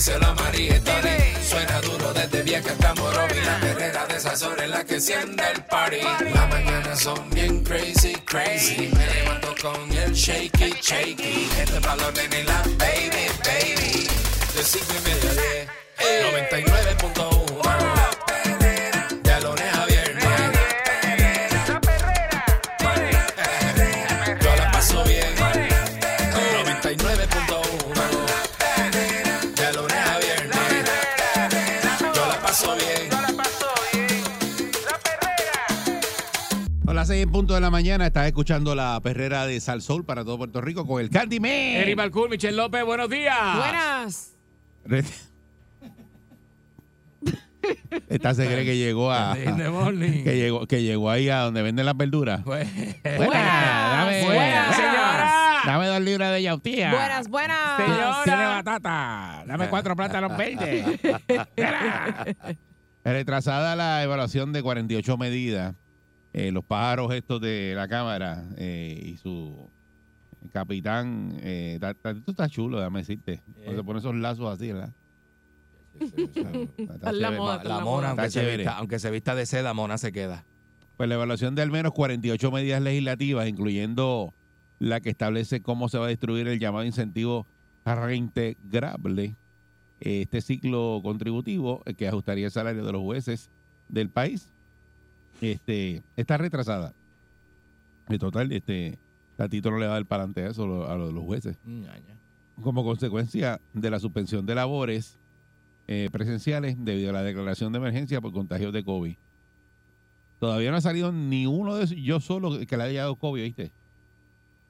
díselo a María. Suena duro desde vieja hasta Morovi. La perrera de esas horas en la que enciende el party. Las mañanas son bien crazy, crazy. Me levanto con el shaky, shaky. Este balón en la baby, baby. De cinco y media a diez. 99.1 6 en punto de la mañana estás escuchando la perrera de Sal Soul para todo Puerto Rico con el Candyman. Eri Balcour, Michelle López, buenos días. Buenas. Esta se cree que llegó a que llegó que llegó ahí a donde venden las verduras. Pues, dame, Buenas. señora. dame dos libras de yautía. Buenas, buenas. Señora. Tiene batata. Dame cuatro plátanos verdes. Retrasada la evaluación de 48 medidas, eh, los pájaros estos de la Cámara eh, y su capitán, eh, ta- ta- esto está chulo, déjame decirte. Se pone esos lazos así, ¿verdad? Está la mona, aunque Está se, vista, aunque se vista de seda, mona se queda. Pues la evaluación de al menos 48 medidas legislativas, incluyendo la que establece cómo se va a destruir el llamado incentivo reintegrable, eh, este ciclo contributivo eh, que ajustaría el salario de los jueces del país, este, está retrasada. En total, este, Tatito no le va a dar para adelante a eso lo- a los, jueces como consecuencia de la suspensión de labores eh, presenciales debido a la declaración de emergencia por contagios de COVID. Todavía no ha salido ni uno de esos, yo solo que le haya dado COVID, ¿viste?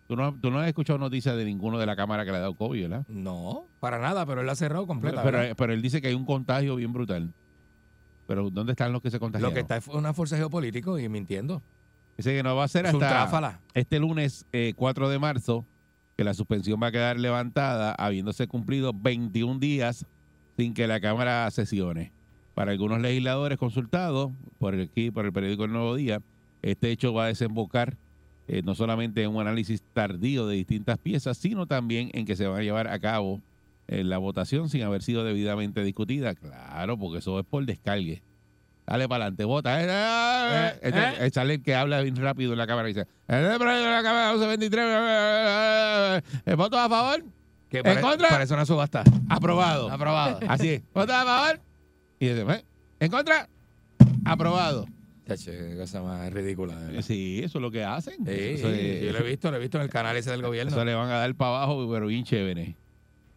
Tú no, tú no has escuchado noticias de ninguno de la Cámara que le ha dado COVID, ¿verdad? No, para nada, pero él la ha cerrado completa. Pero, ¿verdad? pero él dice que hay un contagio bien brutal. Pero ¿dónde están los que se contagiaron? Lo que está es una fuerza geopolítica y mintiendo. Dice que no va a ser hasta este lunes eh, 4 de marzo que la suspensión va a quedar levantada habiéndose cumplido 21 días sin que la Cámara sesione. Para algunos legisladores consultados por el, aquí, por el periódico El Nuevo Día, este hecho va a desembocar eh, no solamente en un análisis tardío de distintas piezas, sino también en que se va a llevar a cabo eh, la votación sin haber sido debidamente discutida. Claro, porque eso es por descargue. Dale para adelante, vota. Eh, eh, Eh, este- eh, Sale el que habla bien rápido en la cámara y dice: "Este la Cámara 1123, eh, eh, eh, ¿voto a favor? Que ¿En contra? Parece una subasta. Aprobado. Aprobado. Así es. ¿Voto a favor? Y dice: "Eh, ¿En contra? Aprobado. Cosa más ridícula. verdad. Sí, eso es lo que hacen. Sí, eso, yo lo he visto, lo he visto en el canal ese del gobierno. eso le van a dar para abajo, pero bien chévere.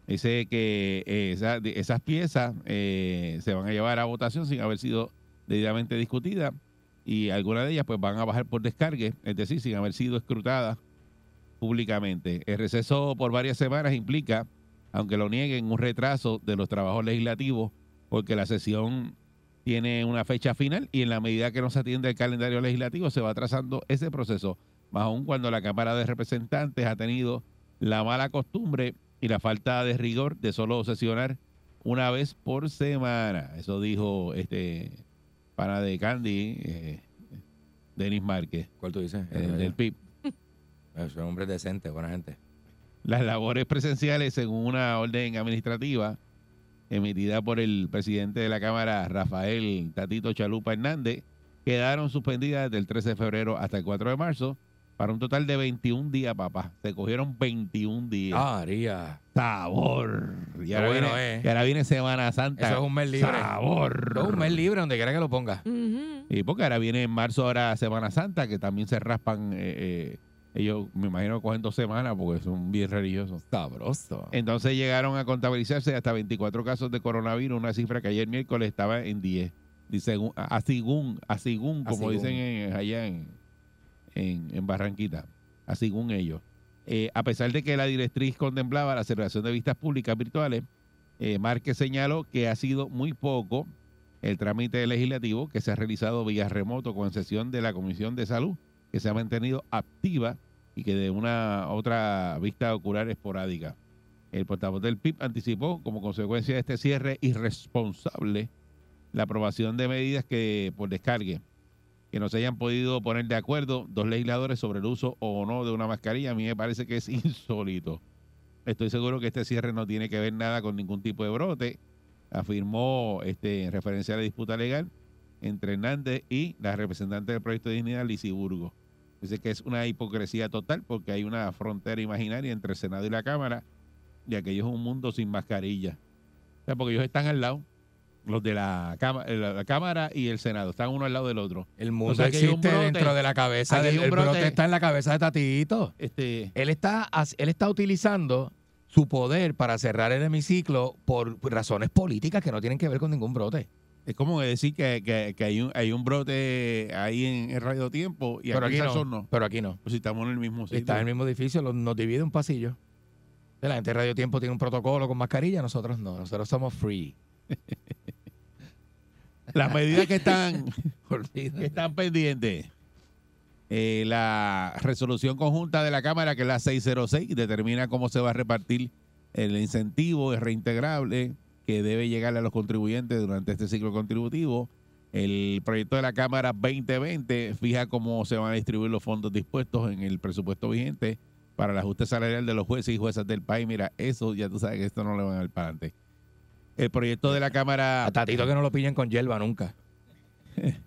Dice que eh, esas piezas eh, se van a llevar a votación sin haber sido debidamente discutidas y algunas de ellas pues van a bajar por descargue, es decir, sin haber sido escrutadas públicamente. El receso por varias semanas implica, aunque lo nieguen, un retraso de los trabajos legislativos porque la sesión tiene una fecha final y en la medida que no se atiende el calendario legislativo se va atrasando ese proceso, más aún cuando la Cámara de Representantes ha tenido la mala costumbre y la falta de rigor de solo sesionar una vez por semana. Eso dijo este pana de Candy, eh, Denis Márquez, ¿Cuál tú dices? eh, del PIB. Es un hombre decente, buena gente. Las labores presenciales, según una orden administrativa emitida por el presidente de la Cámara, Rafael Tatito Chalupa Hernández, quedaron suspendidas desde el 13 de febrero hasta el 4 de marzo para un total de 21 días, papá. Se cogieron 21 días. Ah, María. Sabor. Y ahora, bueno, viene, eh. y ahora viene Semana Santa. Eso es un mes libre. Sabor. Todo un mes libre donde quiera que lo ponga. Ujú. Y porque ahora viene en marzo, ahora Semana Santa, que también se raspan. eh, eh, ellos, me imagino, cogen dos semanas porque son bien religiosos. Sabroso. Entonces llegaron a contabilizarse hasta 24 casos de coronavirus, una cifra que ayer miércoles estaba en 10. Dice, según- a según, a según, como dicen en- allá en, en, en Barranquita, a según ellos. Eh, a pesar de que la directriz contemplaba la celebración de vistas públicas virtuales, eh, Márquez señaló que ha sido muy poco el trámite legislativo que se ha realizado vía remoto con sesión de la Comisión de Salud que se ha mantenido activa y que de una otra vista ocular esporádica. El portavoz del PIB anticipó, como consecuencia de este cierre irresponsable, la aprobación de medidas que por descargue que no se hayan podido poner de acuerdo dos legisladores sobre el uso o no de una mascarilla. A mí me parece que es insólito. Estoy seguro que este cierre no tiene que ver nada con ningún tipo de brote, afirmó este, en referencia a la disputa legal entre Hernández y la representante del proyecto de dignidad, Lizy Burgo. Dice que es una hipocresía total porque hay una frontera imaginaria entre el Senado y la Cámara y aquello es un mundo sin mascarilla. O sea, porque ellos están al lado, los de la, Cámara- la, la Cámara y el Senado, están uno al lado del otro. El mundo O sea, un existe brote. dentro de la cabeza del el brote. brote. está en la cabeza de Tatito. Este, Él está, él está utilizando su poder para cerrar el hemiciclo por razones políticas que no tienen que ver con ningún brote. es como decir que, que- que hay, un, hay un brote ahí en radio tiempo y pero aquí, aquí no, no. Pero aquí no. Pues si estamos en el mismo sitio. Está en el mismo edificio, nos divide un pasillo. La gente de Radio Tiempo tiene un protocolo con mascarilla, nosotros no. Nosotros somos free. Las medidas que están, que están pendientes. Eh, la resolución conjunta de la Cámara, que es la 606, determina cómo se va a repartir el incentivo es reintegrable que debe llegarle a los contribuyentes durante este ciclo contributivo. El proyecto de la Cámara 2020 fija cómo se van a distribuir los fondos dispuestos en el presupuesto vigente para el ajuste salarial de los jueces y juezas del país. Mira, eso ya tú sabes que esto no le van a dar para adelante. El proyecto de la Cámara A Tatito que no lo pillen con hierba nunca.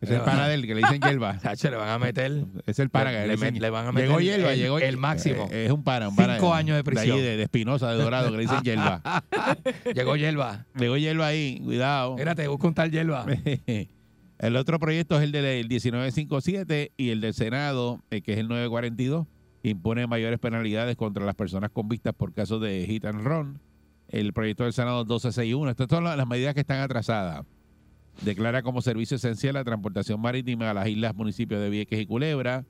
Es el pana del que le dicen hierba. Le van a meter Es el pana Le- que le dicen- met- le van a meter Llegó hierba, el- llegó el máximo. eh, es un pana, un pana Cinco años de prisión. ahí, de, de Espinosa, de Dorado, que le dicen hierba. Llegó hierba. Llegó hierba ahí, cuidado. Mírate, busca un tal hierba. el otro proyecto es el del 1957 y el del Senado, eh, que es el 942, que impone mayores penalidades contra las personas convictas por casos de hit and run. El proyecto del Senado 1261. Estas son las medidas que están atrasadas. Declara como servicio esencial la transportación marítima a las islas municipios de Vieques y Culebra.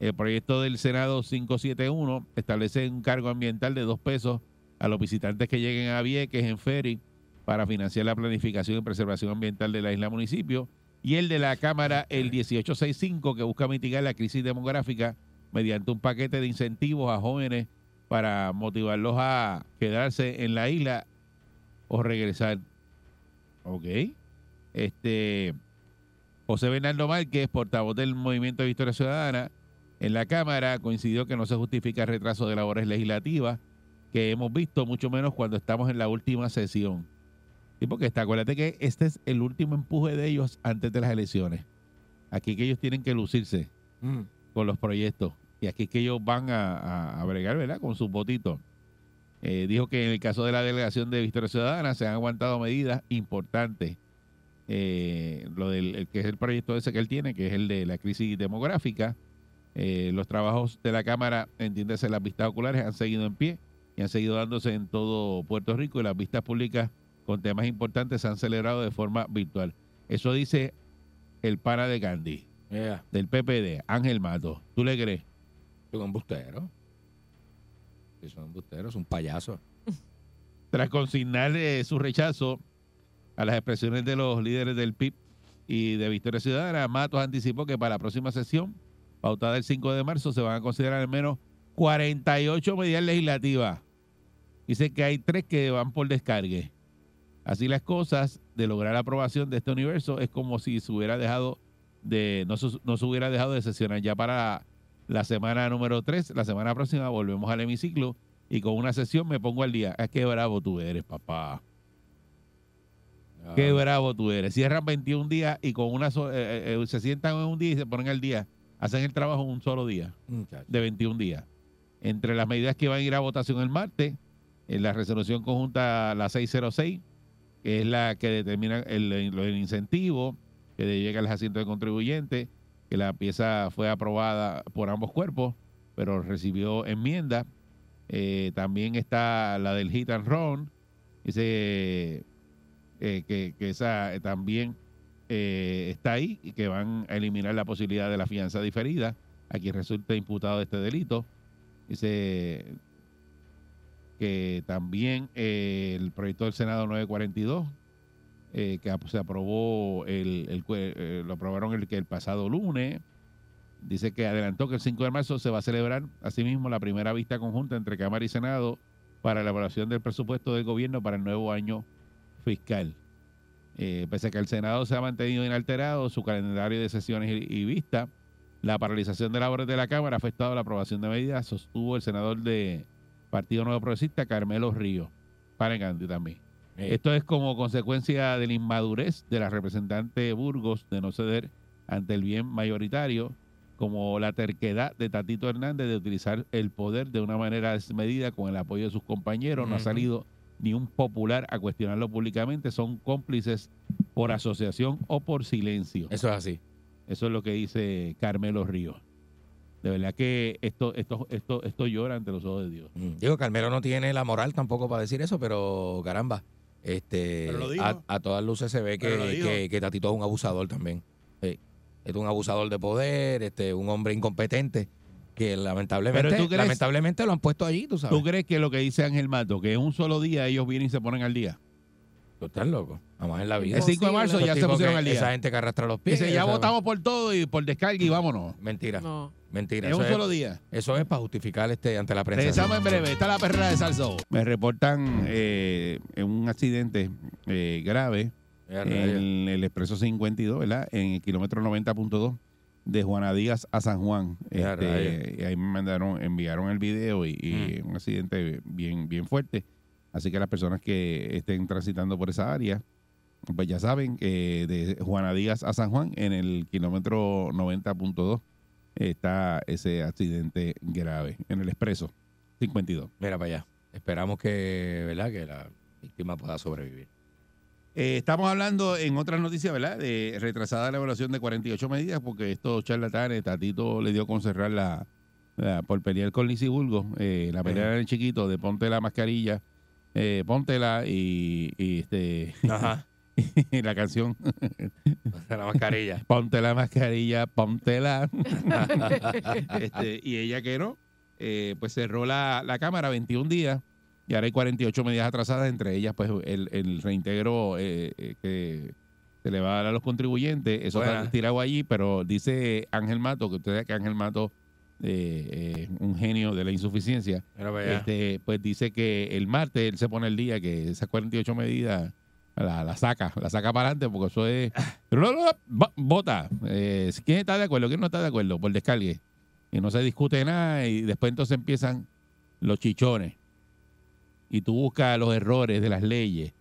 El proyecto del Senado 571 establece un cargo ambiental de dos pesos a los visitantes que lleguen a Vieques en ferry para financiar la planificación y preservación ambiental de la isla municipio. Y el de la Cámara, el 1865, que busca mitigar la crisis demográfica mediante un paquete de incentivos a jóvenes para motivarlos a quedarse en la isla o regresar. Ok. Este José Bernardo Márquez, portavoz del Movimiento de Victoria Ciudadana, en la Cámara coincidió que no se justifica el retraso de labores legislativas que hemos visto, mucho menos cuando estamos en la última sesión. Sí, porque está, acuérdate que este es el último empuje de ellos antes de las elecciones. Aquí que ellos tienen que lucirse Mm. con los proyectos. Y aquí es que ellos van a, a- a bregar, ¿verdad? Con sus votitos. Eh, dijo que en el caso de la delegación de Victoria Ciudadana se han aguantado medidas importantes. Eh, lo del el que es el proyecto ese que él tiene, que es el de la crisis demográfica. Eh, los trabajos de la Cámara, entiéndase, las vistas oculares han seguido en pie y han seguido dándose en todo Puerto Rico y las vistas públicas con temas importantes se han celebrado de forma virtual. Eso dice el pana de Gandhi, Yeah. del PPD, Ángel Mato. ¿Tú le crees? Es un embustero. Sí, son embusteros, es un payaso. Tras consignar eh, su rechazo a las expresiones de los líderes del PIB y de Victoria Ciudadana, Matos anticipó que para la próxima sesión, pautada el 5 de marzo, se van a considerar al menos 48 medidas legislativas. Dice que hay tres que van por descargue. Así las cosas, de lograr la aprobación de este universo, es como si se hubiera dejado de, no se hubiera dejado de sesionar ya para la semana número 3. La semana próxima volvemos al hemiciclo y con una sesión me pongo al día. Es que bravo tú eres, papá. Ah, Qué bravo tú eres. Cierran 21 días y con una so- eh, eh, eh, se sientan en un día y se ponen al día. Hacen el trabajo en un solo día, muchacho. de 21 días. Entre las medidas que van a ir a votación el martes, en la resolución conjunta la 606, que es la que determina el, el- el incentivo que le llega al asiento de contribuyente, que la pieza fue aprobada por ambos cuerpos, pero recibió enmienda. Eh, también está la del hit and run, dice eh, que, esa eh, también eh, está ahí y que van a eliminar la posibilidad de la fianza diferida a quien resulte imputado de este delito. Dice que también el proyecto del Senado 942, eh, que se aprobó, el, el eh, lo aprobaron el, que el pasado lunes, Dice que adelantó que el 5 de marzo se va a celebrar asimismo la primera vista conjunta entre Cámara y Senado para la elaboración del presupuesto del gobierno para el nuevo año fiscal. Eh, pese a que el Senado se ha mantenido inalterado su calendario de sesiones y, vistas, la paralización de labores de la Cámara ha afectado la aprobación de medidas, sostuvo el senador de Partido Nuevo Progresista, Carmelo Ríos. Para también. Esto es como consecuencia de la inmadurez de la representante Burgos de no ceder ante el bien mayoritario, como la terquedad de Tatito Hernández de utilizar el poder de una manera desmedida con el apoyo de sus compañeros. No ha salido ni un popular a cuestionarlo públicamente. Son cómplices por asociación o por silencio. Eso es así. Eso es lo que dice Carmelo Ríos. De verdad que esto, esto, esto, esto llora ante los ojos de Dios. Mm. Digo, Carmelo no tiene la moral tampoco para decir eso, pero caramba, este, a, a todas luces se ve que, que, que Tatito es un abusador también. Sí. Es un abusador de poder, este, un hombre incompetente que lamentablemente, Pero tú crees- lamentablemente lo han puesto allí, tú sabes. ¿Tú crees que lo que dice Ángel Mato, que en un solo día ellos vienen y se ponen al día? Tú estás loco. Jamás en la vida. El 5 de marzo Esos ya se tipos pusieron que- al Esa día. gente que arrastra los pies. Dice, ya esa- votamos por todo y por descarga y vámonos. Mentira, No. mentira. En Eso un es, solo día. eso es para justificar este ante la prensa. Regresamos en breve. Está la perrera de Salso. Me reportan eh, en un accidente eh, grave Ya, en rayos. el expreso 52, ¿verdad? En el kilómetro 90.2 de Juana Díaz a San Juan. Ya, Este, rayos. y ahí me mandaron, enviaron el video y, y Mm. un accidente bien, bien fuerte. Así que las personas que estén transitando por esa área, pues ya saben que de Juana Díaz a San Juan, en el kilómetro 90.2, está ese accidente grave en el expreso 52. Mira para allá. Esperamos que, ¿verdad? Que la víctima pueda sobrevivir. Eh, estamos hablando en otras noticias, ¿verdad? De retrasada la evaluación de 48 medidas, porque estos charlatanes, Tatito le dio con cerrar la, la- por pelear con Lizzy Bulgo, eh, la pelea Ajá. del chiquito de ponte la mascarilla, eh, póntela y, y, este Ajá. y la canción la mascarilla. ponte la mascarilla, póntela. este, y ella que no, eh, pues cerró la, la cámara 21 días y ahora hay 48 medidas atrasadas, entre ellas pues el, el reintegro eh, eh, que se le va a dar a los contribuyentes. Eso Buena. está tirado allí, pero dice Ángel Mato, que usted sabe que Ángel Mato eh, eh, un genio de la insuficiencia, este, pues dice que el martes él se pone el día que esas 48 medidas la, la saca, la saca para adelante porque eso es... Vota. Eh, ¿Quién está de acuerdo? ¿Quién no está de acuerdo? Por descargue. Y no se discute nada y después entonces empiezan los chichones. Y tú buscas los errores de las leyes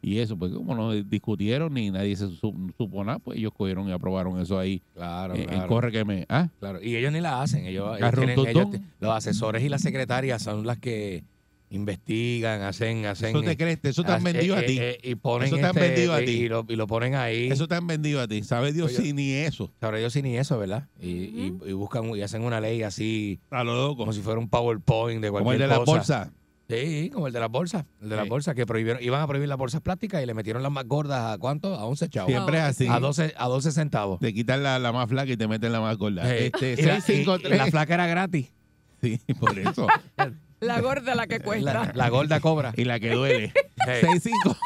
y eso, pues como no discutieron ni nadie se su- supo nada, pues ellos cogieron y aprobaron eso ahí Claro, en claro. corre que me... ¿Ah? Claro, y ellos ni la hacen. Ellos, tienen- ellos los asesores y las secretarias son las que investigan, hacen, hacen. Eso te crees, eso te han eh, vendido eh, a ti. eh, y ponen Eso te han este, vendido a ti. Y lo, y lo ponen ahí. Eso te han vendido a ti. ¿Sabe Dios Oye. si ni eso? Ahora ellos sí ni eso, ¿verdad? Y, y- y buscan y hacen una ley así, A lo loco. como si fuera un PowerPoint de Como cualquier el de la cosa. bolsa. Sí, como el de las bolsas. El de las Sí. bolsas que prohibieron, iban a prohibir las bolsas plásticas y le metieron las más gordas a cuánto? A 11 chavos. Siempre es así. A 12, a 12 centavos. Te quitan la, la más flaca y te meten la más gorda. Eh, Este, y, la, y- 653. y la flaca era gratis. Sí, por eso. La gorda la que cuesta. La, la gorda cobra. y la que duele. Hey. 65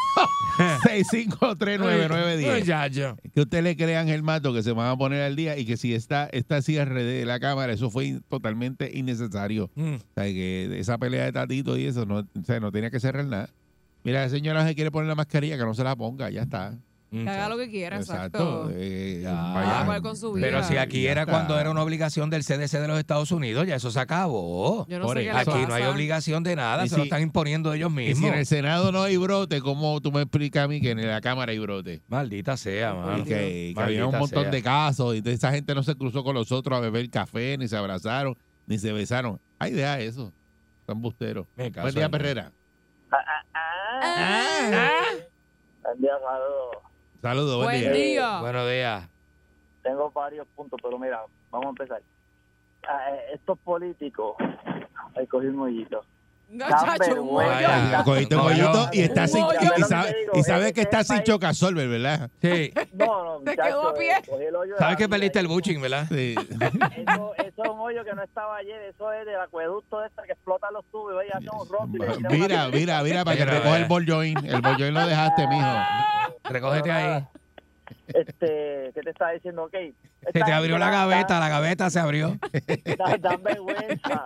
6539910. Ya, ya. Que usted le crea a Ángel Mato que se van a poner al día y que si está esta cierre de la cámara, eso fue in- totalmente innecesario. Mm. O sea, que esa pelea de Tatito y eso, no, o sea, no tenía que cerrar nada. Mira, la señora se quiere poner la mascarilla, que no se la ponga, ya está. Que haga lo que quiera, exacto. Eh. Cada cual con su vida. Pero si aquí Ya era está. cuando era una obligación del CDC de los Estados Unidos, ya eso se acabó. Yo no Por sé qué eso. le Aquí pasa. no hay obligación de nada, se lo están imponiendo ellos Y si mismos. en el Senado no hay brote, ¿cómo tú me explicas a mí que en la Cámara hay brote? Maldita sea, Y mano. que, que había un montón sea. de casos y esa gente no se cruzó con los otros a beber café, ni se abrazaron, ni se besaron. Ay, deja eso. Son busteros. Buen día, Perrera. Buen día, saludos. Saludos, buen, Buen día. día. Buenos días. Tengo varios puntos, pero mira, vamos a empezar. Ah, eh, estos políticos, ahí cogí un mollito. No, chacho, un. Vaya. Cogiste un No, y está sin, y, y sabe, sabe que está sin chocasolver, ¿verdad? Sí. No, no, Te quedó a pie. de Sabes que perdiste el buching, ¿verdad? Sí. Eso, eso es un hoyo que no estaba ayer, eso es del acueducto este que explota los tubos y vaya a hacer un roto y le tiran mira, mira, mira, para que recoja el ball joint. El ball joint lo dejaste, mijo. Recógete ahí. Este, ¿qué te estaba diciendo? Ok. Se te abrió la gaveta, la gaveta se abrió. Da, dan vergüenza.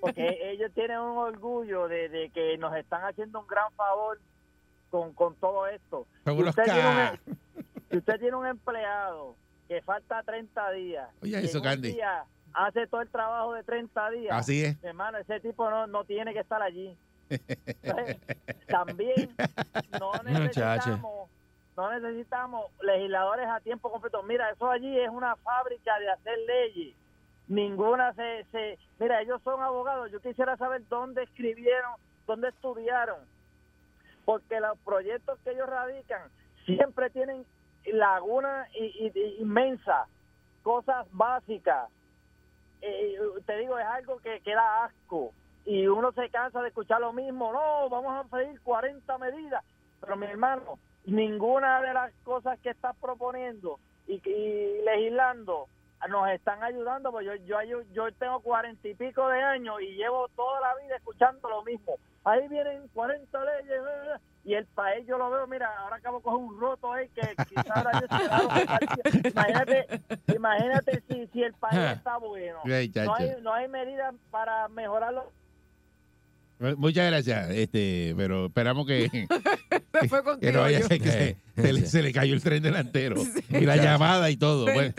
Porque ellos tienen un orgullo de, de que nos están haciendo un gran favor con, con todo esto. Son Si usted, tiene un, ca- si usted tiene un empleado que falta 30 días, Oye, y eso, en un Candy. día hace todo el trabajo de 30 días, Así es. mi hermano, ese tipo no, no tiene que estar allí. Entonces, También no necesitamos, no necesitamos legisladores a tiempo completo. Mira, eso allí es una fábrica de hacer leyes. Ninguna se, se... Mira, ellos son abogados. Yo quisiera saber dónde escribieron, dónde estudiaron. Porque los proyectos que ellos radican siempre tienen lagunas inmensas, cosas básicas. Eh, te digo, es algo que, que da asco y uno se cansa de escuchar lo mismo. No, vamos a pedir 40 medidas. Pero mi hermano, ninguna de las cosas que estás proponiendo y, y legislando nos están ayudando. Pues yo, yo, yo, tengo cuarenta y pico de años y llevo toda la vida escuchando lo mismo. Ahí vienen 40 leyes eh, y el país yo lo veo, mira, ahora acabo de coger un roto ahí que quizás ahora yo imagínate, imagínate si, si el país está bueno. No hay, no hay medidas para mejorarlo. Muchas gracias, este, pero esperamos que, que contigo. no vaya a yo. ser que se, se le, se le cayó el tren delantero y la llamada y todo. Buen,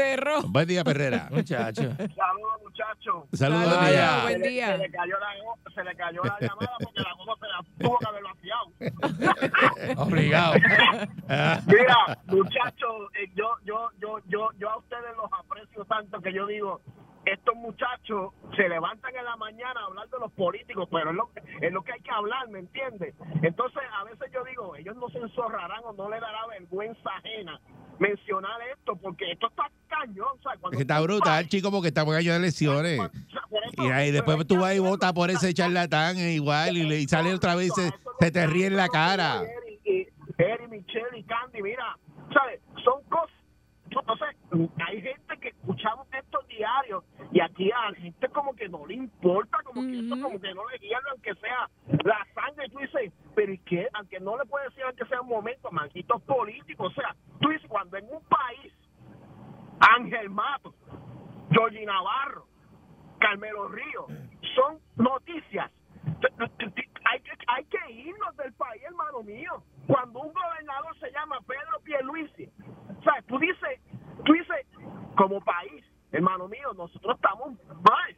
buen día, Perrera. Muchacho. Saludos, muchachos. Saludos, Saludos, buen día. buen Se le- día. Se le cayó la, se le cayó la llamada porque la goma se la tuvo que haber vaciado. Obligado. Mira, muchachos, eh, yo, yo, yo, yo, yo a ustedes los aprecio tanto que yo digo, estos muchachos se levantan en la mañana a hablar de los políticos, pero es lo, que- es lo que hay que hablar, ¿me entiendes? Entonces, a veces yo digo, ellos no se enzorrarán o no le dará vergüenza ajena mencionar esto, porque esto está cañón, o sea, cuando Es que está brutal, chico, porque estamos en año de elecciones. O sea, por eso- Y ahí después tú vas y votas por ese charlatán e igual y, le, y sale otra vez y se, se te ríe en la cara. Y- Eri, Michelle y Candy, mira, ¿sabes? Son cosas. Entonces, hay gente que escuchamos estos diarios y aquí a la gente como que no le importa, como que esto como que no le hierve, aunque sea la sangre. Y tú dices, pero ¿y qué? Aunque no le puedes decir, aunque sea un momento, manquitos políticos. O sea, tú dices, cuando en un país, Ángel Mato, Georgie Navarro, Carmelo Río, son noticias. Hay que, hay que irnos del país, hermano mío. Cuando un gobernador se llama Pedro Pierluisi, o sea, tú dices, tú dices, como país, hermano mío, nosotros estamos mal.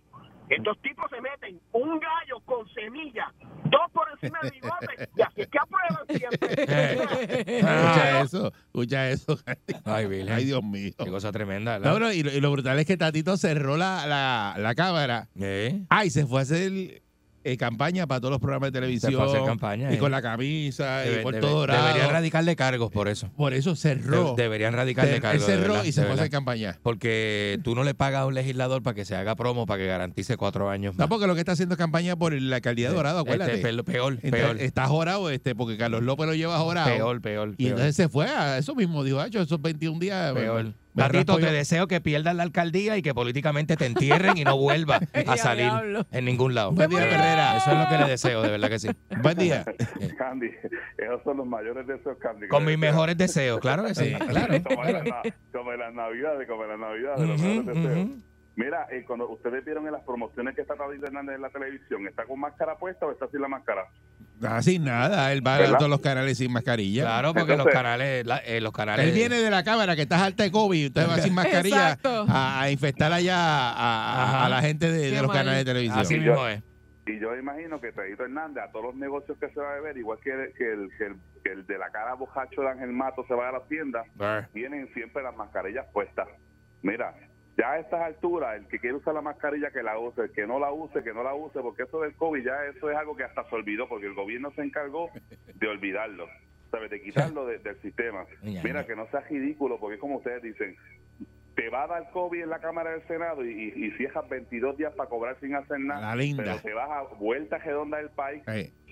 Estos tipos se meten un gallo con semilla, dos por encima del bigote, y así es que aprueban siempre. Escucha eso, escucha eso. Ay. Ay, Dios mío. Qué cosa tremenda, No, no, y, lo, y lo brutal es que Tatito cerró la, la, la cámara. ¿Eh? Ay, se fue a hacer eh, campaña para todos los programas de televisión. hacer campaña, Y eh. con la camisa, y por debe- todo dorado. deberían radicar de cargos por eso. Por eso cerró. De- deberían radicar de cargos. cerró verdad, y se fue a hacer campaña. Porque tú no le pagas a un legislador para que se haga promo, para que garantice cuatro años más. No, porque lo que está haciendo es campaña por la alcaldía de Dorado, acuérdate. Este, peor, peor, Está jorado este, porque Carlos López lo lleva jorado. peor, peor, Y entonces se fue a eso mismo, dijo, "Acho, esos 21 días. peor. Me Tatito, raspo te yo". deseo que pierdas la alcaldía y que políticamente te entierren y no vuelvas a salir en ningún lado. Buen día. Herrera. Eso es lo que le deseo, de verdad que sí. Buen día. Candy, esos son los mayores deseos, Candy. Con mis mejores deseos, claro que sí. Claro. Como en las navidades, como en las navidades, los mejores deseos. Mira, eh, cuando ustedes vieron en las promociones que está David Hernández en la televisión, ¿está con máscara puesta o está sin la máscara? Ah, sin nada, él va a todos los canales sin mascarilla. Claro, porque los canales, la- eh, los canales. Él viene de la cámara que estás alta de COVID, usted va sin mascarilla a, a infectar allá a, a- Ajá. a la gente de, los canales de televisión. Así Y mismo yo- es. Y yo imagino que Tedito Hernández, a todos los negocios que se va a beber, igual que, el- que el, que el, que el de la cara bojacho de Ángel Mato se va a las tiendas, tienen siempre las mascarillas puestas. Mira, ya a estas alturas, el que quiere usar la mascarilla que la use, el que no la use, que no la use, porque eso del COVID ya eso es algo que hasta se olvidó, porque el gobierno se encargó de olvidarlo, ¿sabes? De quitarlo de- del sistema. Mira, que no sea ridículo, porque es como ustedes dicen, te va a dar COVID en la Cámara del Senado y, y, y cierras 22 días para cobrar sin hacer nada, La linda. pero te vas a vuelta redonda del país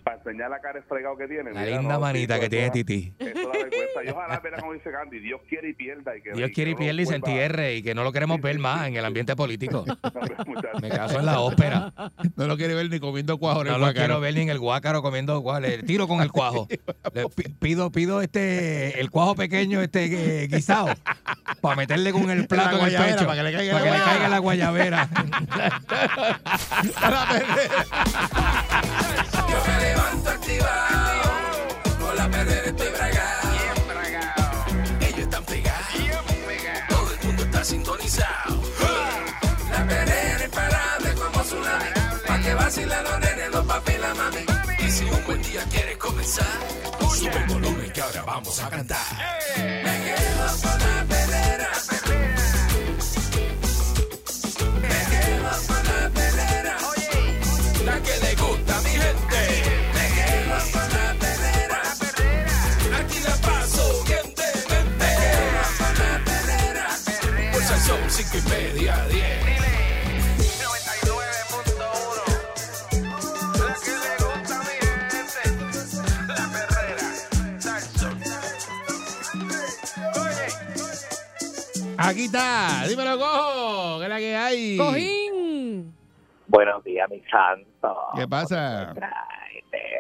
para enseñar la cara fregado que tiene. La Mira, linda no, manita que eso tiene Titi. Eso da vergüenza. Y ojalá, como dice Gandhi, Dios quiere y pierda. Y que, Dios quiere y no pierde y se entierre y que no lo queremos ver más en el ambiente político. Me caso en la ópera. No lo quiere ver ni comiendo cuajo en No el lo quiero ver ni en el guácaro comiendo cuajo. Le tiro con el cuajo. Le pi- pido, pido este el cuajo pequeño este eh, guisado para meterle con el plato en el pecho. para que le caiga para la que le caiga la guayabera. Yo me levanto activado, con la perrera estoy bragado. Ellos están pegados, todo el mundo está sintonizado. La perrera es imparable como tsunami, pa' que vacilan los nenes, los papi y la mami. Y si un buen día quieres comenzar, sube el volumen que ahora vamos a cantar. Me quedo con la perrera, Salsón Oye Aquí está. Dímelo, cojo. ¿Qué es la que hay? Cojín. Buenos días, mi santo. ¿Qué pasa?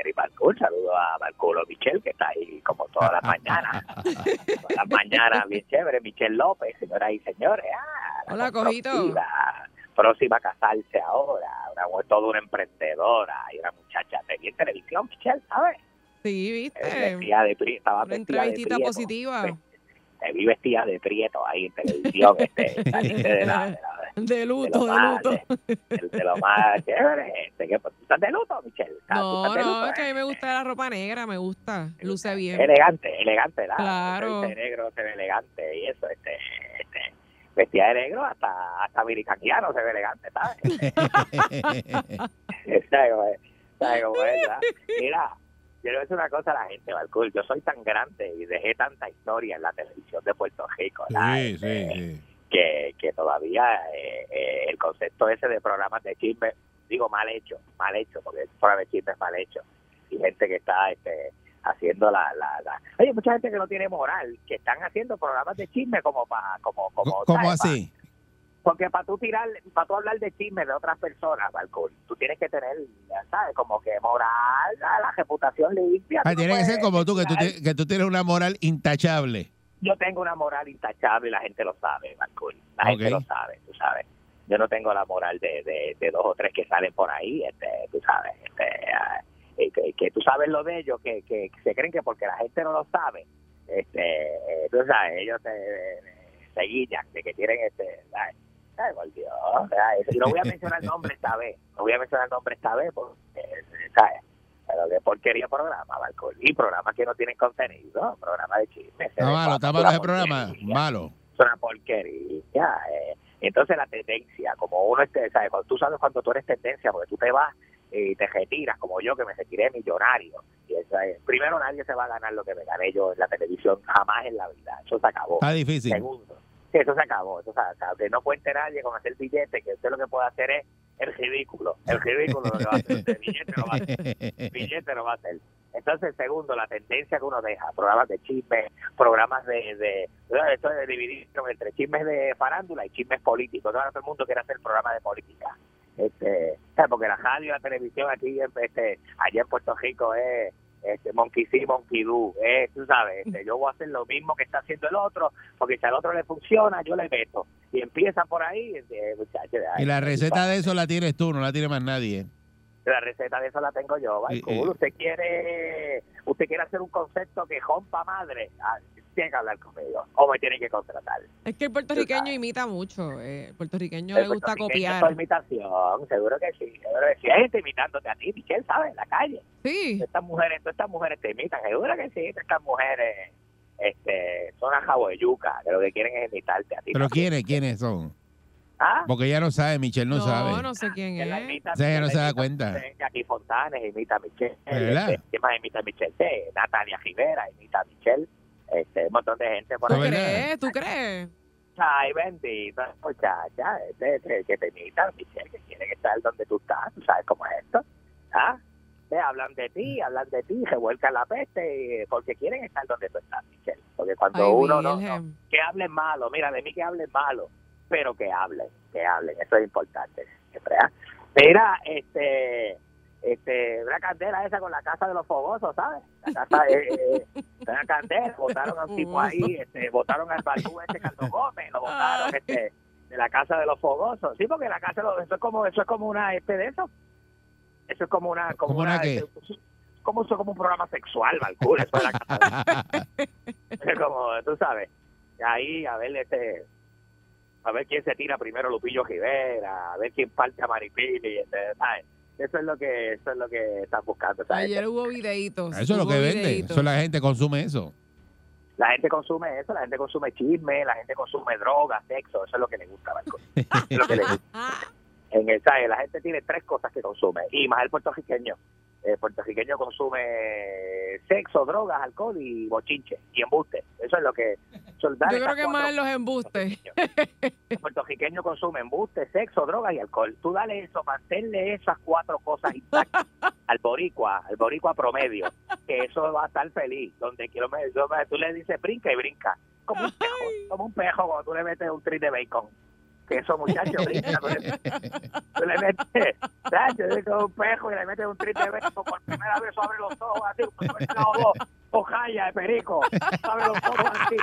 Este, Balcour, saludo a Balculo Michel, que está ahí como todas las mañanas. todas las mañanas, bien chévere. Michel López, señoras y señores. Ah, la Hola, Cojito. Próxima a casarse ahora. Una, toda una emprendedora y una muchacha de bien televisión, Michel, ¿sabes? Sí, Eh, viste. Vestida de pri- estaba Una vestida de entrevistita prieto. positiva. Ve- Te vi vestida de prieto ahí en televisión. Este, saliste de la- de la- De luto, de más, luto. de, de lo más chévere. Este, que, ¿Tú estás de luto, Michelle? ¿Estás- tú No, no, luto, es que a eh? mí me gusta la ropa negra, me gusta. Luce bien. Elegante, elegante, ¿verdad? Claro. Este negro se ve elegante y eso, este, este, vestida de negro hasta, hasta americaniano se ve elegante, ¿sabes? ¿Sabes? ¿Sabes cómo es, verdad? Mira, yo le voy a decir una cosa a la gente, Balcour. Yo soy tan grande y dejé tanta historia en la televisión de Puerto Rico, ¿verdad? Sí, sí, sí. Que, que todavía eh, eh, el concepto ese de programas de chisme, digo mal hecho, mal hecho, porque el programa de chisme es mal hecho. Y gente que está este, haciendo la, la, la... Oye, mucha gente que no tiene moral, que están haciendo programas de chisme como para... Como, como, ¿Cómo así? porque para tú tirar, para tú hablar de chisme de otras personas, Balcón, tú tienes que tener, ¿sabes? Como que moral, la, reputación limpia. Ah, tiene que ser como tú, que tú, que tú tienes una moral intachable. Yo tengo una moral intachable y la gente lo sabe, Marcul. La gente lo sabe, tú sabes. Yo no tengo la moral de, de, de dos o tres que salen por ahí, este, tú sabes. Este, ah, y que, que tú sabes lo de ellos, que, que se creen que porque la gente no lo sabe, este, eh, tú sabes, ellos se, se guillan de que tienen este, ¿sabes? Ay, por Dios, ¿sabes? Y no voy a mencionar el nombre esta vez, no voy a mencionar el nombre esta vez porque, ¿sabes? Pero qué porquería programa, Balcón. Y programas que no tienen contenido, programas de chisme. Está malo, está malo ese programa. Malo. Es una porquería. Eh. Entonces la tendencia, como uno esté, ¿sabes? Cuando tú sabes cuando tú eres tendencia, porque tú te vas y te retiras, como yo que me retiré millonario. Y eso es- primero nadie se va a ganar lo que me gané yo en la televisión, jamás en la vida. Eso se acabó. Está difícil. Segundo, eso se acabó. Eso se acabó. Que no cuente nadie con hacer billete, que usted lo que puede hacer es el ridículo. El ridículo lo va a hacer. El billete lo va a hacer billete lo va a hacer. Entonces, segundo, la tendencia que uno deja, programas de chismes, programas de, de esto es dividir entre chismes de farándula y chismes políticos. Ahora todo el mundo quiere hacer programas de política. Este, porque la radio y la televisión aquí, este, allá en Puerto Rico es este, monkey see, monkey do. Es, tú sabes, este, yo voy a hacer lo mismo que está haciendo el otro, porque si al otro le funciona, yo le meto. Y empieza por ahí, muchachos, Y la receta de eso la tienes tú, no la tiene más nadie. La receta de eso la tengo yo, Y- y- Usted quiere, usted quiere hacer un concepto que rompa madre, ah, tiene que hablar conmigo o me tiene que contratar. Es que el puertorriqueño imita mucho. eh, El puertorriqueño El le gusta puertorriqueño copiar. es imitación, seguro que sí, seguro que sí. Hay gente imitándote a ti, Michelle, ¿sabes? En la calle. Sí. Estas mujeres, todas estas mujeres te imitan, seguro que sí. Estas mujeres este, son a jabo de yuca, que lo que quieren es imitarte a ti. Pero. ¿quiénes, quiénes son? ¿Ah? Porque ella no sabe, Michelle no, No, sabe. no sé quién es. imita- O sea, ella no se da cuenta. Jackie Fontanes imita a Michelle. ¿De verdad? este, ¿Quién más imita a Michelle? Sí, Natalia Rivera imita a Michelle. Este, un montón de gente por ¿Tú ¿De ahí. crees? ¿Tú crees? Ay, bendita muchacha, este, este, que te imita, Michelle, que quiere estar donde tú estás, tú sabes cómo es esto. ¿Ah? Ve, hablan de ti, hablan de ti, revuelcan la peste, eh, porque quieren estar donde tú estás, Michelle. Porque cuando Ay, uno no, no- que hablen malo, mira, de mí que hablen malo, pero que hablen, que hablen, eso es importante. ¿ah? Mira, este, este, una candela esa con la casa de los fogosos, ¿sabes? La casa, eh, eh, una candela, votaron a un tipo ahí, este, votaron al Balú este Carlos Gómez, lo votaron, este, de la casa de los fogosos, sí, porque la casa de los, eso es como, eso es como una, este, de eso, eso es como una, como ¿Cómo una este, como, eso es como un programa sexual, Balcú, eso es la casa de es como, tú sabes, ahí a ver este a ver quién se tira primero Lupillo Rivera, a ver quién parte a Maripili, este, ¿sabes? Eso es lo que eso es lo que están buscando, ¿sabes? Ayer hubo videitos. Eso es lo que vende. Eso la gente consume eso. La gente consume eso, la gente consume chisme, la gente consume drogas, sexo, eso es lo que le gusta, Marco. Eso es lo que le gusta. En el ¿sabes? la gente tiene tres cosas que consume, y más el puertorriqueño. El puertorriqueño consume sexo, drogas, alcohol y bochinche y embuste. Eso es lo que... Yo creo que más en los embustes. El puertorriqueño consume embuste, sexo, drogas y alcohol. Tú dale eso, manténle esas cuatro cosas intactas al boricua, al boricua promedio, que eso va a estar feliz. Donde quiero me, yo me- tú le dices brinca y brinca. Como un pejo, como un pejo cuando tú le metes un tris de bacon. Que eso, muchachos, brinca. Tú le, tú le metes, un pejo y le metes un tris de bacon. Por primera vez abre los ojos así, hojalla de perico. Abre los ojos así.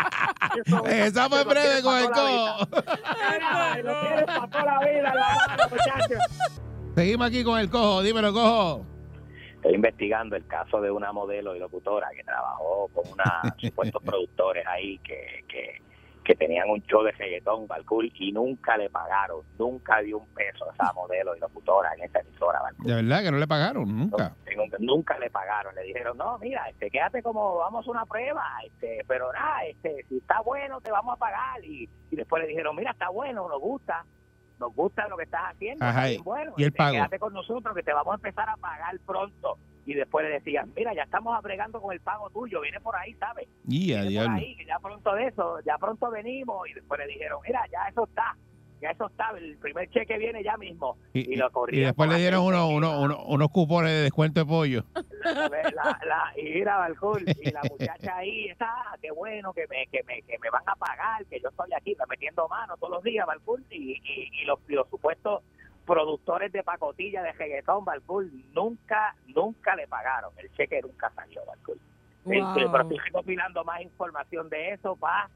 Eso- Esa fue breve con el. Ay, lo quieres para toda la vida en la mano, muchachos. Seguimos aquí con el cojo. Dímelo, cojo. Estoy investigando el caso de una modelo y locutora que trabajó con unos supuestos productores ahí que, que, que tenían un show de reggaetón, Balcool, y nunca le pagaron, nunca dio un peso a esa modelo y locutora en esa emisora, Balcool. De verdad que no le pagaron nunca. Nunca, nunca le pagaron, le dijeron, no, mira, este, quédate como vamos a una prueba, este, pero nada, este, si está bueno te vamos a pagar. Y, y después le dijeron, mira, está bueno, nos gusta, nos gusta lo que estás haciendo, Ajá, está y- bien bueno, y el este, pago. quédate con nosotros que te vamos a empezar a pagar pronto. Y después le decían, mira, ya estamos abregando con el pago tuyo, viene por ahí, ¿sabes? Y por ahí, que ya pronto de eso, ya pronto venimos. Y después le dijeron, mira, ya eso está, ya eso está, el primer cheque viene ya mismo. Y, Y lo y corrieron después le dieron aquel unos, unos, unos, cupones de descuento de pollo. la, la, la- y mira, Balcool, y la muchacha ahí, ah, qué bueno que me, que me, que me van a pagar, que yo estoy aquí metiendo mano todos los días, Balcool, y, y, y los, y los supuestos productores de pacotilla de reggaetón, Balcool, nunca, nunca le pagaron, el cheque nunca salió. Wow. Este, Pero estoy recopilando más información de eso para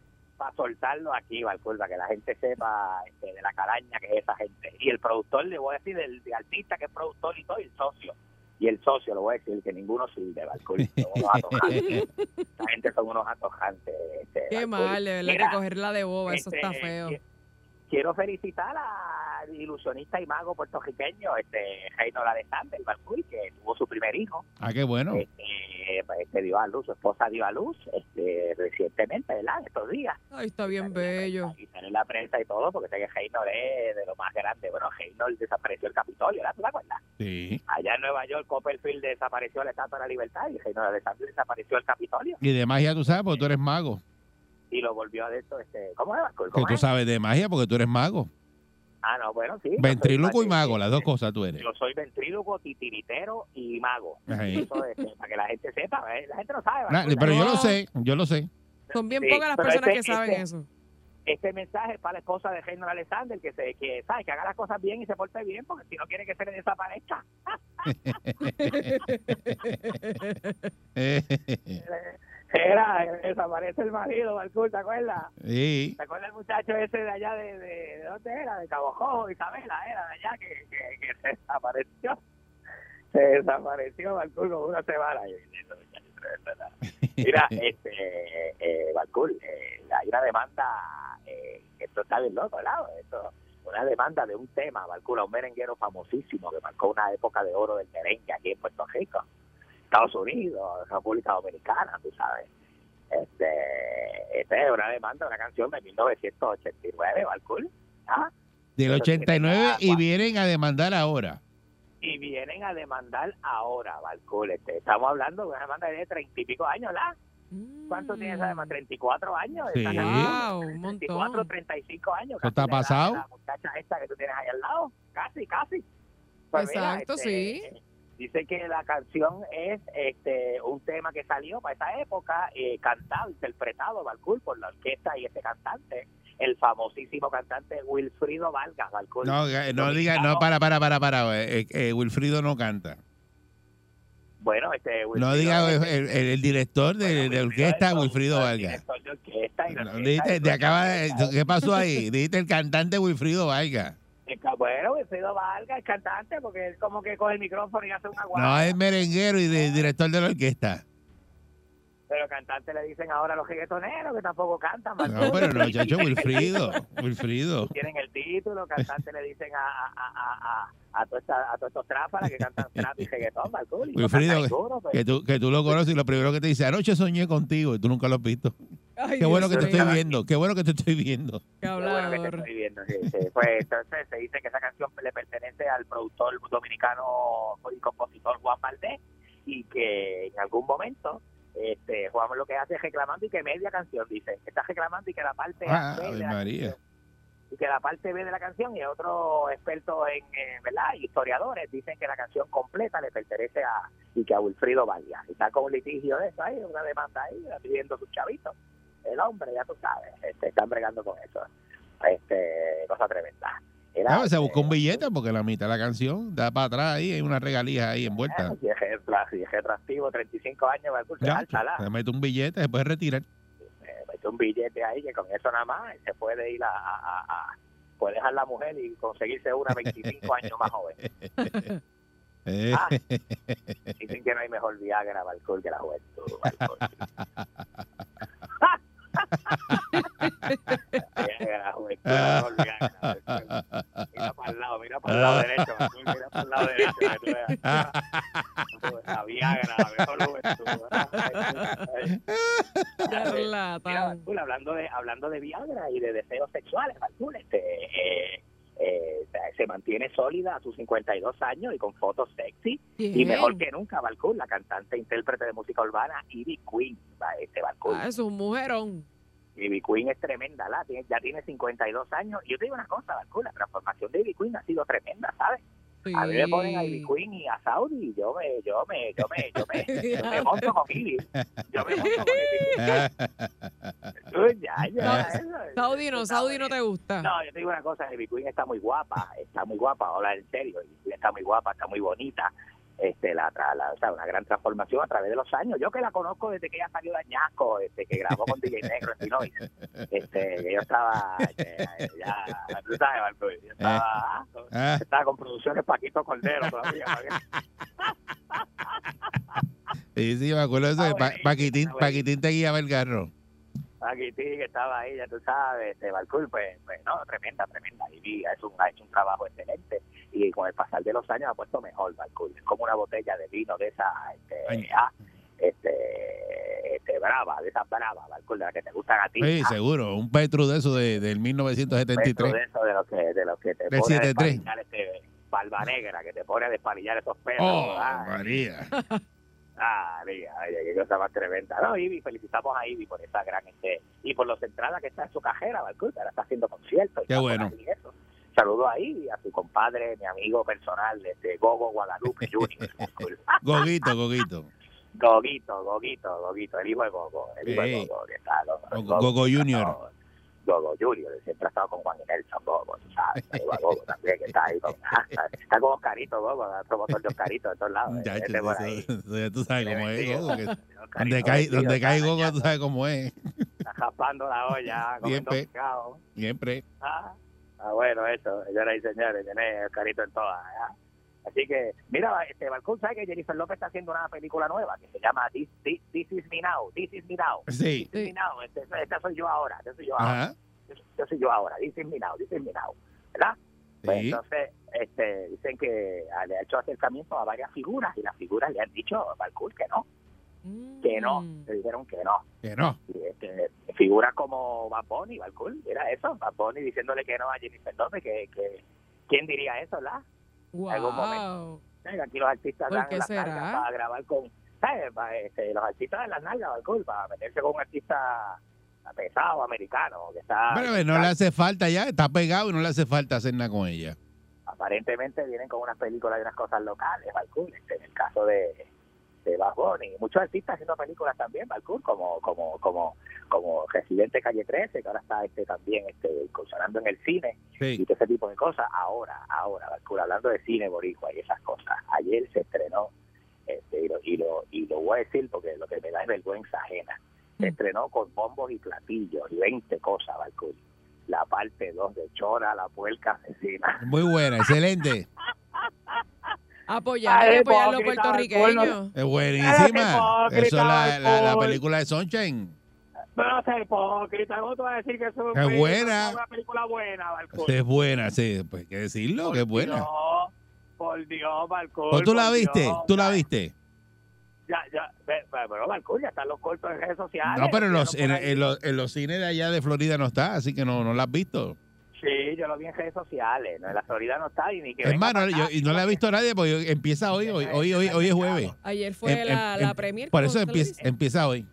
soltarlo aquí, Balcool, para que la gente sepa este, de la caraña que es esa gente. Y el productor, le voy a decir, el, artista que es productor y todo, y el socio y el socio, le voy a decir que ninguno sirve, atojantes. La gente son unos atojantes. Este, Qué mal, de verdad, Mira, que cogerla de boba, eso este, está feo. Qui- Quiero felicitar al ilusionista y mago puertorriqueño, este Reino Alexander Balcool, que tuvo su primer hijo. Ah, qué bueno. Este, este dio a luz, su esposa dio a luz este, recientemente, ¿verdad? Estos días. Ay, está bien bello. Y sale en la prensa y todo, porque sé que Reynolds es de lo más grande. Bueno, Reynolds desapareció el Capitolio, ¿verdad? ¿Tú te acuerdas? Sí. Allá en Nueva York, Copperfield desapareció la Estatua de la Libertad y Reynolds Alexander desapareció el Capitolio Y de magia tú sabes porque tú eres mago. Y lo volvió a esto, este, ¿cómo es? Que ¿Cómo tú es? sabes de magia porque tú eres mago. Ah, no, bueno, sí. Ventríloco y mago, las dos cosas tú eres. Yo soy ventríloco, titiritero y mago. Ahí. Eso es, este, para que la gente sepa, ¿eh? la gente no sabe. Pero yo lo sé, yo lo sé. Son bien Sí, pocas las personas este- que saben este- eso. Este mensaje es para la esposa de Reynolds Alexander, que se que, ¿sabe? que haga las cosas bien y se porte bien, porque si no quiere que se le desaparezca. Era, desaparece el marido, Balcún, ¿te acuerdas? sí. ¿Te acuerdas el muchacho ese de allá de, de, de dónde era? De Cabo Jojo, Isabela, era de allá que, que, que se desapareció. Se desapareció Balcún con una semana. Mira, este, eh, Balcún, eh, hay una demanda, eh, esto está bien loco, ¿verdad? Esto, una demanda de un tema, Balcún, un merenguero famosísimo que marcó una época de oro del merengue aquí en Puerto Rico. Estados Unidos, República Dominicana, tú sabes. Este, esta es una demanda, una canción de 1989, Balcool. ¿ah? Del 89 y vienen a demandar ahora. Y vienen a demandar ahora, Balcool. Este, estamos hablando de una demanda de treinta y pico años, ¿la? ¿Cuánto tiene esa demanda? 34 años. Sí. Wow, un 34, montón. 35 años. Eso está la pasado. de La muchacha esta que tú tienes ahí al lado. Casi, casi. Pues mira, Exacto, este, sí. Dice que la canción es este un tema que salió para esa época, eh, cantado, interpretado, Balcool, por la orquesta y este cantante, el famosísimo cantante Wilfrido Vargas, Balcool. No, eh, no diga, no, para, para, para, para. eh, eh, Wilfrido no canta. Bueno, este No Wilfrido- diga el, el- el director de, Bueno, de orquesta, es Wilfrido el Vargas. director de orquesta y la No, dijiste- y acaba. ¿Qué pasó ahí? Dijiste el cantante Wilfrido Vargas. Bueno, Wilfrido Vargas, el cantante, porque él como que coge el micrófono y hace una guapa. No, es merenguero y de- director de la orquesta. Pero cantante le dicen ahora a los reggaetoneros que tampoco cantan. No, pero no, chacho, Wilfrido. Wilfrido. Tienen el título, cantante le dicen a, a, a, a, a, todos estos tráfalas que cantan trap y reggaetón, no Wilfrido, pues. que tú, que tú lo conoces y lo primero que te dice, anoche soñé contigo y tú nunca lo has visto. Ay, Qué bueno que te estoy viendo, qué bueno que te estoy viendo. Qué Qué bueno que te hablador. estoy viendo, sí, sí. Pues entonces se dice que esa canción le pertenece al productor dominicano y compositor Juan Valdés y que en algún momento este Juan lo que hace es reclamando y que media canción dice, está reclamando y que la parte Ah, B de la María. canción, y que la parte B de la canción y otros expertos en eh, verdad historiadores dicen que la canción completa le pertenece a y que a Wilfrido Vargas y está con un litigio de eso ahí una demanda ahí pidiendo sus chavitos el hombre ya tú sabes este, están bregando con eso este cosa tremenda Era, Ah, se buscó un billete porque la mitad de la canción da para atrás ahí, hay una regalía ahí envuelta. eh, si es, si es retractivo 35 años va a Ya, alzala se mete un billete, se puede retirar. eh, mete un billete ahí que con eso nada más se puede ir a, a, a- a- puede dejar la mujer y conseguirse una 25 años más joven Eh, Ah. Dicen que no hay mejor Viagra para alcohol que la juventud. Mira para el lado, mira para el lado derecho, mira para el lado derecho. La Viagra, la mejor juventud. Mira, hablando de, hablando de Viagra y de deseos sexuales, Balcour, este, eh, eh, se mantiene sólida a sus 52 años y con fotos sexy. Y mejor que nunca, Balcour, la cantante e intérprete de música urbana, Ivy Queen, este Balcour. Ah, es un mujerón. Ivy Queen es tremenda, ¿la? Tiene- ya tiene 52 años. Y yo te digo una cosa, Balcour, la transformación de Ivy Queen ha sido tremenda, ¿sabes? A mí me ponen a Ivy. Queen y a Saudi y yo me, yo me, yo me, yo me, yo me monto con Ivy. Yo me monto con Ivy. Ya, ya, eso. Saudi no, Saudi no te gusta. No, yo te digo una cosa, Ivy Queen está muy guapa, está muy guapa, ahora en serio, Ivy Queen está muy guapa, está muy bonita, este, la, tra- la- o sea, una gran transformación a través de los años. Yo que la conozco desde que ella salió de Añasco, este, que grabó con DJ Negro en Pinoy, este, que yo estaba, eh, ya, tú sabes, Balcón, yo estaba, Ah. estaba con producciones Paquito Cordero todavía. Sí, sí, me acuerdo de eso. de Pa- buenísimo, Paquitín, Paquitín te guiaba el carro. Paquitín que estaba ahí, ya tú sabes, este Balcour, pues, pues no, tremenda, tremenda. Y es un, ha hecho un trabajo excelente. Y con el pasar de los años ha puesto mejor Balcour. Es como una botella de vino de esa, este, Ay. ah, este, este, brava, de esas bravas, Balcour, de las que te gustan a ti. Sí, ah, seguro. Un Petru de eso de, del Petro 1973. de eso, de los que, de los que te Del pone a 73. despalillar este, barba negra, que te pone a despalillar esos pelos. Oh, ah, María. Ah, mira, qué cosa más tremenda. No, Ivy, felicitamos a Ivy por esa gran este y por los entradas que está en su cajera, Balcour, que ahora está haciendo conciertos. Qué bueno. y eso. Saludo a Ivy, a su compadre, mi amigo personal, este Gogo Guadalupe Junior. Goguito, Goguito. Goguito, Goguito, Goguito, el hijo de Gogo, el hijo de Gogo, que está Gogo, Gogo- Gogo Junior. no, Gogo Junior, siempre ha estado con Juan y Nelson Gogo, tú sabes, Gogo también, que está ahí con, está con Oscarito Gogo, promotor de Oscarito de todos lados. Muchacho, este por ahí. eso- eso ya tú sabes cómo es. Gogo. que donde cae, donde cae Gogo, tú sabes cómo es. Está raspando la olla, comiendo Siempre. pescado. Siempre. Ah, ah, bueno, eso, señoras y señores, tiene Oscarito en todas. ¿ah? Así que, mira, este Balcón sabe que Jennifer López está haciendo una película nueva que se llama This, This, This Is Me Now, This Is Me Now. Sí. This is me now. Este, esta soy yo ahora, esta soy yo ahora. Yo, yo soy yo ahora, This Is Me Now, This Is Me Now. ¿Verdad? Pues Sí. entonces, este, dicen que le ha hecho acercamiento a varias figuras y las figuras le han dicho a Balcour que no, que no, Mm. le dijeron que no. Que no. Este, figuras como Bad Bunny, Balcour, era eso, Bad Bunny diciéndole que no a Jennifer López, que, que ¿quién diría eso, la? Algún Wow. Aquí los artistas ¿Por dan las nalgas para grabar con, ¿sabes? Para, este, los artistas dan las nalgas, Balcour, para meterse con un artista pesado, americano, que está... Pero no le hace falta ya, está pegado y no le hace falta hacer nada con ella. aparentemente vienen con unas películas y unas cosas locales, Balcour, este, en el caso de, de Bad Bunny. Muchos artistas haciendo películas también, Balcour, como, como, como, como Residente Calle 13, que ahora está este también este, incursionando en el cine y todo ese tipo de cosas. Ahora, ahora, Balcour, hablando de cine boricua y esas cosas, ayer se estrenó, este, y, lo, y, lo, y lo voy a decir porque lo que me da es vergüenza ajena, se estrenó con bombos y platillos y 20 cosas, Balcour. La parte 2 de Chora, la puerca asesina. Muy buena, excelente. Apoyar, Ay, apoyar a los puertorriqueños. Es buenísima. Eso es la, la, la película de Sunshine. Pero no seas hipócrita, ¿cómo tú vas a decir que eso Es buena. una película buena? Sí, es buena, sí. Pues hay que decirlo, que es buena. No, por Dios, Balcour. ¿O tú la por viste? Dios. ¿Tú la viste? Ya, ya, pero Balcour, ya están los cortos en redes sociales. No, pero en los, en, por en los, en los cines de allá de Florida no está, así que no, no la has visto. Sí, yo lo vi en redes sociales. No, en la Florida no está y ni que Hermano, yo, y no la ha visto nadie porque empieza hoy, hoy, hoy, hoy, hoy es jueves. Ayer fue Em- la, em- la em- premier. Por eso empieza, empieza hoy.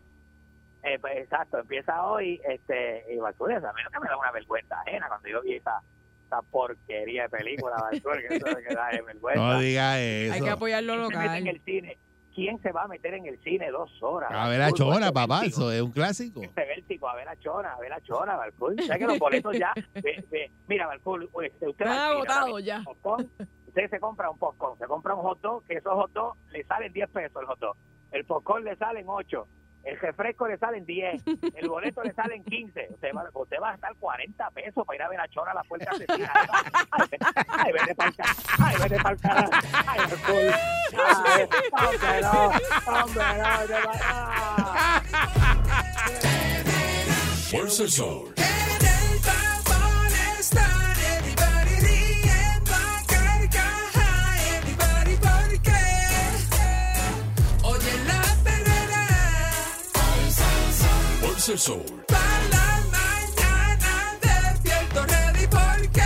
Eh, pues, exacto, empieza hoy. este y Balcour, a mí no que me da una vergüenza ajena cuando yo vi esa, esa porquería de película, Balcour, que eso es que da de vergüenza. No diga Hay que eso. apoyar lo ¿Quién se mete en local. el cine? ¿Quién se va a meter en el cine dos horas? A ver a? Chona, Este papá, eso es un clásico. Este vértigo, a ver a Chona, a ver a Chona. ¿Sabes que los boletos ya? ve- ve- mira, Balcour, este, usted agotados ya. popcorn, usted se compra un popcorn, se compra un hot dog, que esos hot dogs le salen 10 pesos el hot dog. El popcorn le salen 8. El refresco le salen 10. El boleto le salen 15. Usted va, usted va a gastar 40 pesos para ir a ver a Chora a la puerta. Ay, vete- Ay, vete para el. Ay, vete para el carajo. Ay, hombre, no. Hombre, no. sol. Fuerza el sol. para la mañana despierto ready porque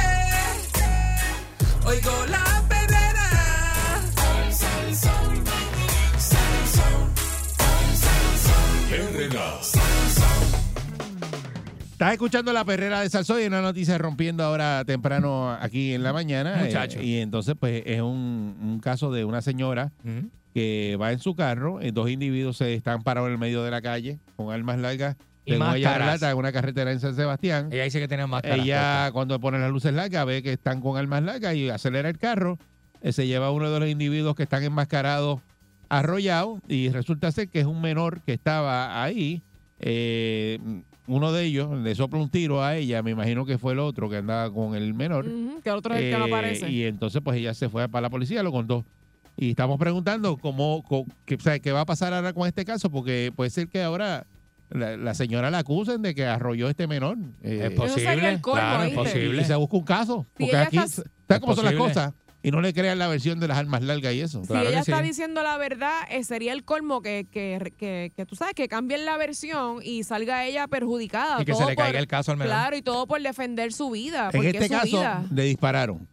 oigo la perrera. Perrera. Estás escuchando la perrera de Salsoy, una noticia rompiendo ahora temprano aquí en la mañana. Muchacho. eh, y entonces, pues, es un, un caso de una señora Ujú. Que va en su carro, eh, dos individuos se están parados en el medio de la calle con armas largas. Y máscaras. relata, en una carretera en San Sebastián. Ella dice que tiene más Ella, cuando pone las luces largas, ve que están con armas largas y acelera el carro. eh, se lleva a uno de los individuos que están enmascarados arrollado y resulta ser que es un menor que estaba ahí. eh, uno de ellos le sopla un tiro a ella, me imagino que fue el otro que andaba con el menor. Que el otro es el que no Eh, aparece. y entonces pues ella se fue para la policía, lo contó. Y estamos preguntando cómo, co- qué, o sea, qué va a pasar ahora con este caso, porque puede ser que ahora la, la señora la acusen de que arrolló a este menor. Eh, Es posible, sería el colmo, claro, es posible. y se busca un caso. Porque aquí, está- ¿sabes cómo son las posible. cosas? Y no le crean la versión de las armas largas y eso. Si Claro ella está sí. diciendo la verdad, eh, sería el colmo que, que, que, que tú sabes, que cambien la versión y salga ella perjudicada. Y que se todo le por- caiga el caso al menor. Claro, y todo por defender su vida. En porque este es su caso vida. le dispararon.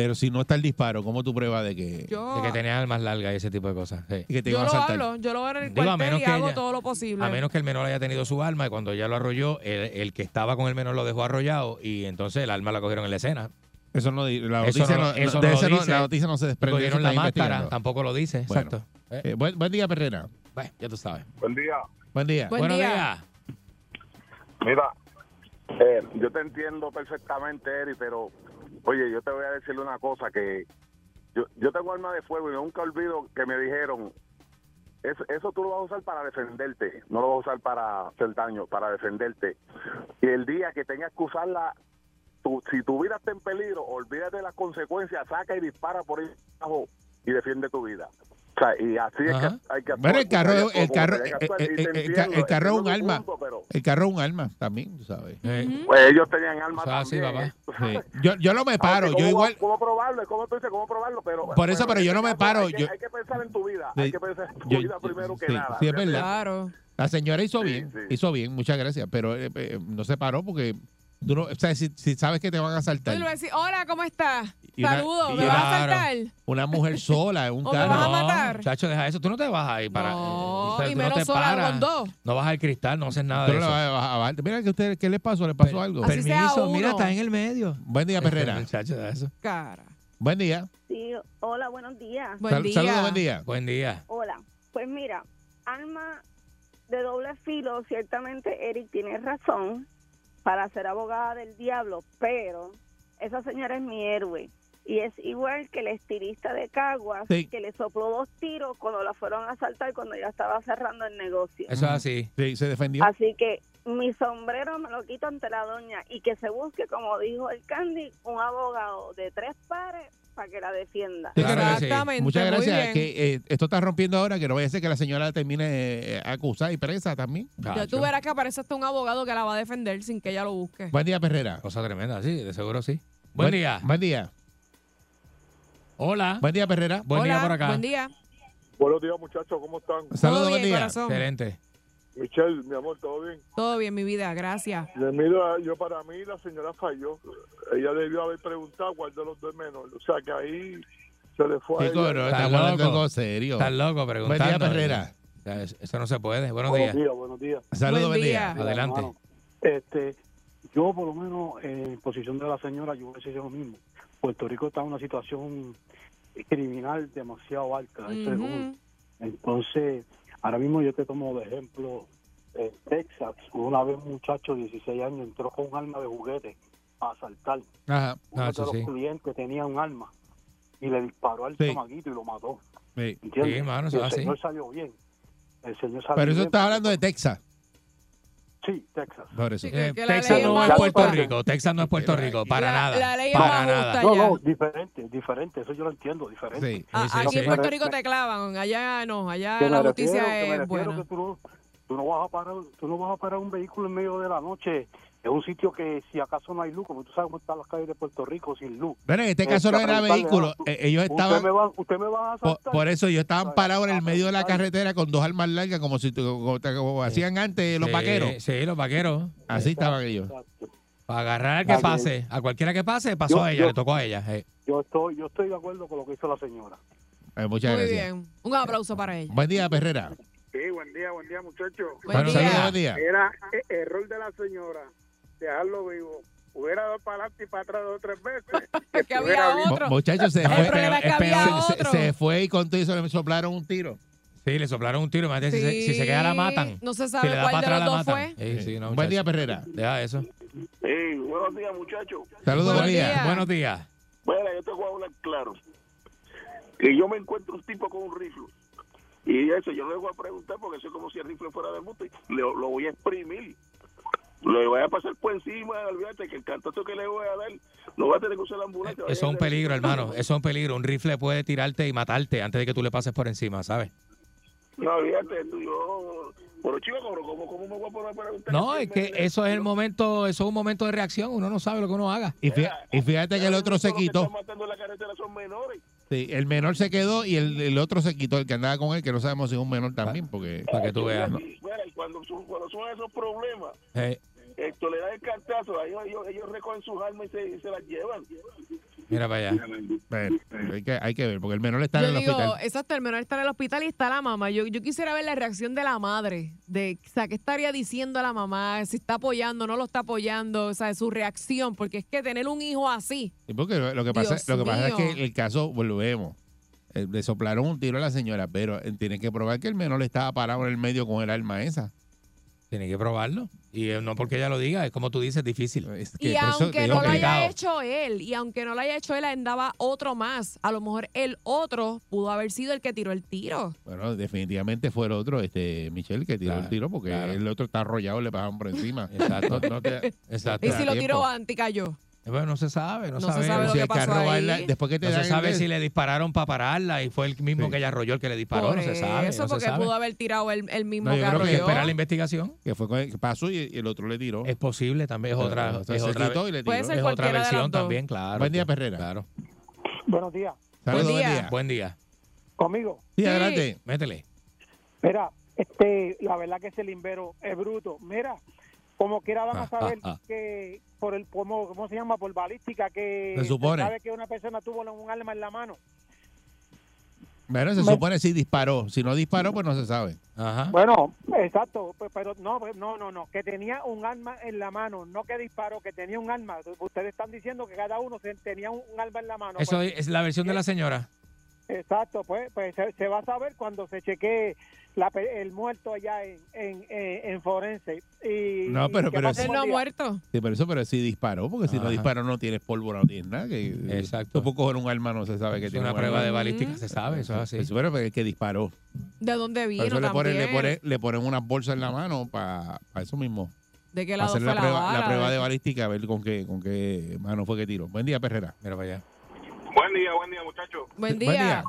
Pero si no está el disparo, ¿cómo tú pruebas de que, Yo, De que tenía armas largas y ese tipo de cosas. sí. y que te yo iban a lo saltar? hablo, yo lo voy en el Digo, a cuartel menos y que hago ella- todo lo posible. A menos que el menor haya tenido su arma y cuando ya lo arrolló, el, el que estaba con el menor lo dejó arrollado y entonces el arma la cogieron en la escena. Eso no, di- la Eso noticia no- no, eso de no lo ese no- dice. la noticia no se desprende. de Cogieron la están máscara, investigando. tampoco lo dice. Bueno. Exacto. Eh, Eh, buen, buen día, Perrera. bueno, ya tú sabes. Buen día. Buen día. Buen Buenos día. días. Mira, eh, yo te entiendo perfectamente, Eri, pero oye, yo te voy a decirle una cosa que yo, yo tengo arma de fuego y nunca olvido que me dijeron eso, eso tú lo vas a usar para defenderte, no lo vas a usar para hacer daño, para defenderte. Y el día que tengas que usarla, tú- si tu vida está en peligro, olvídate de las consecuencias, saca y dispara por ahí abajo y defiende tu vida. O sea, y así es Ajá. que hay que actuar. Bueno, el carro, el carro, que actuar. el, carro es un arma. El carro es un arma también, tú sabes. Eh, pues ellos tenían armas es así, también. papá. ¿eh? Sí. Yo, yo no me paro, Aunque yo ¿cómo, igual. ¿Cómo probarlo? ¿Cómo tú dices cómo probarlo? Pero, Por eso, pero yo no este me caso paro, Hay que, yo- hay que pensar en tu vida. Sí. Hay que pensar en tu Yo- vida primero que sí, nada. sí, es verdad. Claro. La señora hizo Sí, bien, sí. hizo bien, muchas gracias, pero eh, eh, no se paró porque tú no, o sea, si, si sabes que te van a asaltar le voy a decir, hola, ¿cómo estás? Saludos, ¿me una- vas a Claro. saltar? una mujer sola en un ¿O me carro. vas a matar? Chacho, deja eso. Tú no te vas ahí para. No, o sea, y tú no menos te sola paras. con dos. No vas al cristal, no haces nada Tú de no eso. le vas a bajar. Mira que usted, ¿qué le pasó? ¿Le pasó Per- algo? Así sea Permiso, mira, uno. estás en el medio. Buen día, Perrera. Chacho, deja eso. Cara. Buen día. Sí, hola, buenos días. Buen Sal- día. Saludos, buen día. Buen día. Hola. Pues mira, arma de doble filo, ciertamente Eric tiene razón para ser abogada del diablo, pero esa señora es mi héroe. Y es igual que el estilista de Caguas, Sí. que le sopló dos tiros cuando la fueron a asaltar cuando ya estaba cerrando el negocio. Eso es así. Sí, se defendió. Así que mi sombrero me lo quito ante la doña y que se busque, como dijo el Candy, un abogado de tres pares para que la defienda. Sí, claro que sí. Exactamente. Muchas muy gracias. bien. Que eh, esto está rompiendo ahora, que no vaya a ser que la señora termine eh, acusada y presa también. Ya Chacho. tú verás que aparece hasta un abogado que la va a defender sin que ella lo busque. Buen día, Perrera. Cosa tremenda, sí, de seguro sí. Buen día. Buen día. Hola. Buen día, Perrera. Buen día Hola, por acá. Buen día. Buenos días, muchachos, ¿cómo están? Saludos, buen día. corazón. Excelente. Michelle, mi amor, ¿todo bien? Todo bien, mi vida. Gracias. Mira, yo para mí la señora falló. Ella debió haber preguntado cuál de los dos es menor. O sea, que ahí se le fue a Chico, ella. no, Estás loco. algo serio. Estás loco Buen preguntando. día, Perrera. O sea, es- Eso no se puede. Buenos Buenos días. días, buenos días. Saludos, Buen buen día. día. Adelante. Este, yo por lo menos en posición de la señora, yo voy a decir lo mismo. Puerto Rico está en una situación criminal demasiado alta. Ujú. un- entonces, ahora mismo yo te tomo de ejemplo eh, Texas. Una vez un muchacho de 16 años entró con un arma de juguete a asaltar. Ajá. Uno Ah, de los sí. clientes tenía un arma y le disparó al Sí. y lo mató. Sí. Mano, Y el señor salió bien. El señor salió Pero eso bien. está hablando de Texas. Sí, Texas. Por eso. Sí, Eh, Texas no es Puerto. Rico. Texas no es Puerto Rico. Para La- nada. la ley es para nada. No, no, diferente, diferente. Eso yo lo entiendo, diferente. Sí. A- Sí, sí, aquí sí. en Puerto Rico te clavan. Allá no. Allá Que la justicia refiero- me es buena. que tú no, tú no vas a parar, tú no vas a parar un vehículo en medio de la noche en un sitio que si acaso no hay luz, como tú sabes cómo están las calles de Puerto Rico sin luz. Bueno, en este Eh, caso no era vehículo. Eh, Ellos Usted estaban. me va, usted me va a Por, asaltar. por eso ellos estaban parados en el medio de la carretera con dos armas largas, como si como, como hacían antes los Sí, vaqueros. Sí, los vaqueros. Así estaban ellos. Exacto. Para agarrar al que pase. A cualquiera que pase, pasó Yo- a ella, yo- le tocó a ella. eh. Yo estoy, yo estoy de acuerdo con lo que hizo la señora. Eh, muchas Muy gracias. bien. Un aplauso para ella. Buen día, Perrera. Sí, buen día, buen día, muchachos. Buen Bueno, día. saludos, buen día. Era error de la señora dejarlo vivo. Hubiera dado para adelante y para atrás dos o tres veces. Que había otro. Muchachos, se fue, se, otro. se fue y con todo eso le soplaron un tiro. Sí, le soplaron un tiro. Imagínate, si, se, Sí, si se queda la matan. No se Si sabe le da cuál para de atrás los la dos matan. fue. Sí, sí, no, Buen día. Perrera. Deja eso. Sí, buenos días, muchachos. Saludos, Buenos buen día. días. Buenos días. Bueno, yo te voy a hablar claro. Que yo me encuentro un tipo con un rifle. Y eso, yo no le voy a preguntar porque eso es como si el rifle fuera de monte. Le- lo voy a exprimir. Le voy a pasar por encima, olvídate que el cantazo que le voy a dar, no va a tener que usar la ambulancia. Eso es un peligro, hermano. Eso es un peligro. Un rifle puede tirarte y matarte antes de que tú le pases por encima, ¿sabes? No, olvídate, tú, yo... Pero chico, ¿cómo, ¿cómo me voy a poner a preguntar? No, es que eso es el momento, eso es un momento de reacción. Uno no sabe lo que uno haga. Y fí- y fíjate que el otro se quitó. Sí, el menor se quedó y el, el otro se quitó, el que andaba con él, que no sabemos si es un menor también, porque... Para que tú veas. Bueno, cuando, son, cuando son esos problemas, Eh, esto le da el cartazo, ellos, ellos, ellos recogen sus armas y se, y se las llevan. mira para allá. Hay, que, hay que ver, porque el menor está Yo en el digo, hospital. exacto, el menor está en el hospital y está la mamá. Yo, yo quisiera ver la reacción de la madre, de, o sea, qué estaría diciendo a la mamá, si está apoyando, no lo está apoyando, o sea, su reacción, porque es que tener un hijo así, Sí, porque lo, lo que pasa, Dios lo que pasa es que el caso, volvemos, eh, le soplaron un tiro a la señora, pero eh, tienen que probar que el menor estaba parado en el medio con el arma esa. Tiene que probarlo. Y eh, no porque ella lo diga, es como tú dices, difícil. Es y por eso aunque no lo que- haya hecho él, y aunque no lo haya hecho él, andaba otro más. A lo mejor el otro pudo haber sido el que tiró el tiro. Bueno, definitivamente fue el otro, este Michelle, que tiró Claro, el tiro, porque claro. el otro está arrollado, le pasaron por encima. Exacto. No- no te- Exacto. Y si lo tiró antes cayó. Bueno, no se sabe, no, No se sabe lo si que pasó la- después que te No se el sabe si le dispararon para pararla y fue el mismo Sí. que ella arrolló el que le disparó, Por no se sabe. eso, no porque sabe. pudo haber tirado el, el mismo No, yo que creo esperar la investigación. que fue con el que pasó y, y el otro le tiró. Es posible también, es otra, es otra, quitó y le Puede tiró. ser es otra cualquiera de las versión también, claro. Buen día, Perrera. Claro. Buenos días. Saludos, Buen día. Buen día. Conmigo. Sí, Sí. adelante. Métele. Mira, este, la verdad que ese limbero es bruto. Mira, como quiera van a saber que, por el ¿cómo, cómo se llama? Por balística que Se supone. sabe que una persona tuvo un arma en la mano. Bueno, se Me- supone si disparó. Si no disparó, pues no se sabe. Ajá. Bueno, exacto, pues, pero no, no, no, no, que tenía un arma en la mano, no que disparó, que tenía un arma. Ustedes están diciendo que cada uno tenía un, arma en la mano. Eso Pues, es la versión de la señora. Exacto, pues, pues se, se va a saber cuando se chequee la pe- el muerto allá en, en, en, en forense. Y, No, pero- pero sí. Buen no muerto. Sí, pero eso, pero si disparó, porque si no disparó no tienes pólvora, no tienes nada. Que, Exacto. Tú puedes coger un arma, no se sabe que Es tiene una un prueba de balística, se sabe, eso es así. Eso, pero es que disparó. ¿De dónde Por vino eso le ponen, le, ponen, le ponen unas bolsas en la mano para eso mismo. ¿De qué lado hacer fue la prueba, bala? la prueba de ¿De- balística, a ver con qué, con qué mano fue que tiró. Buen día, Perrera. Mira para allá. Buen día, buen día, muchachos. Buen Buen día.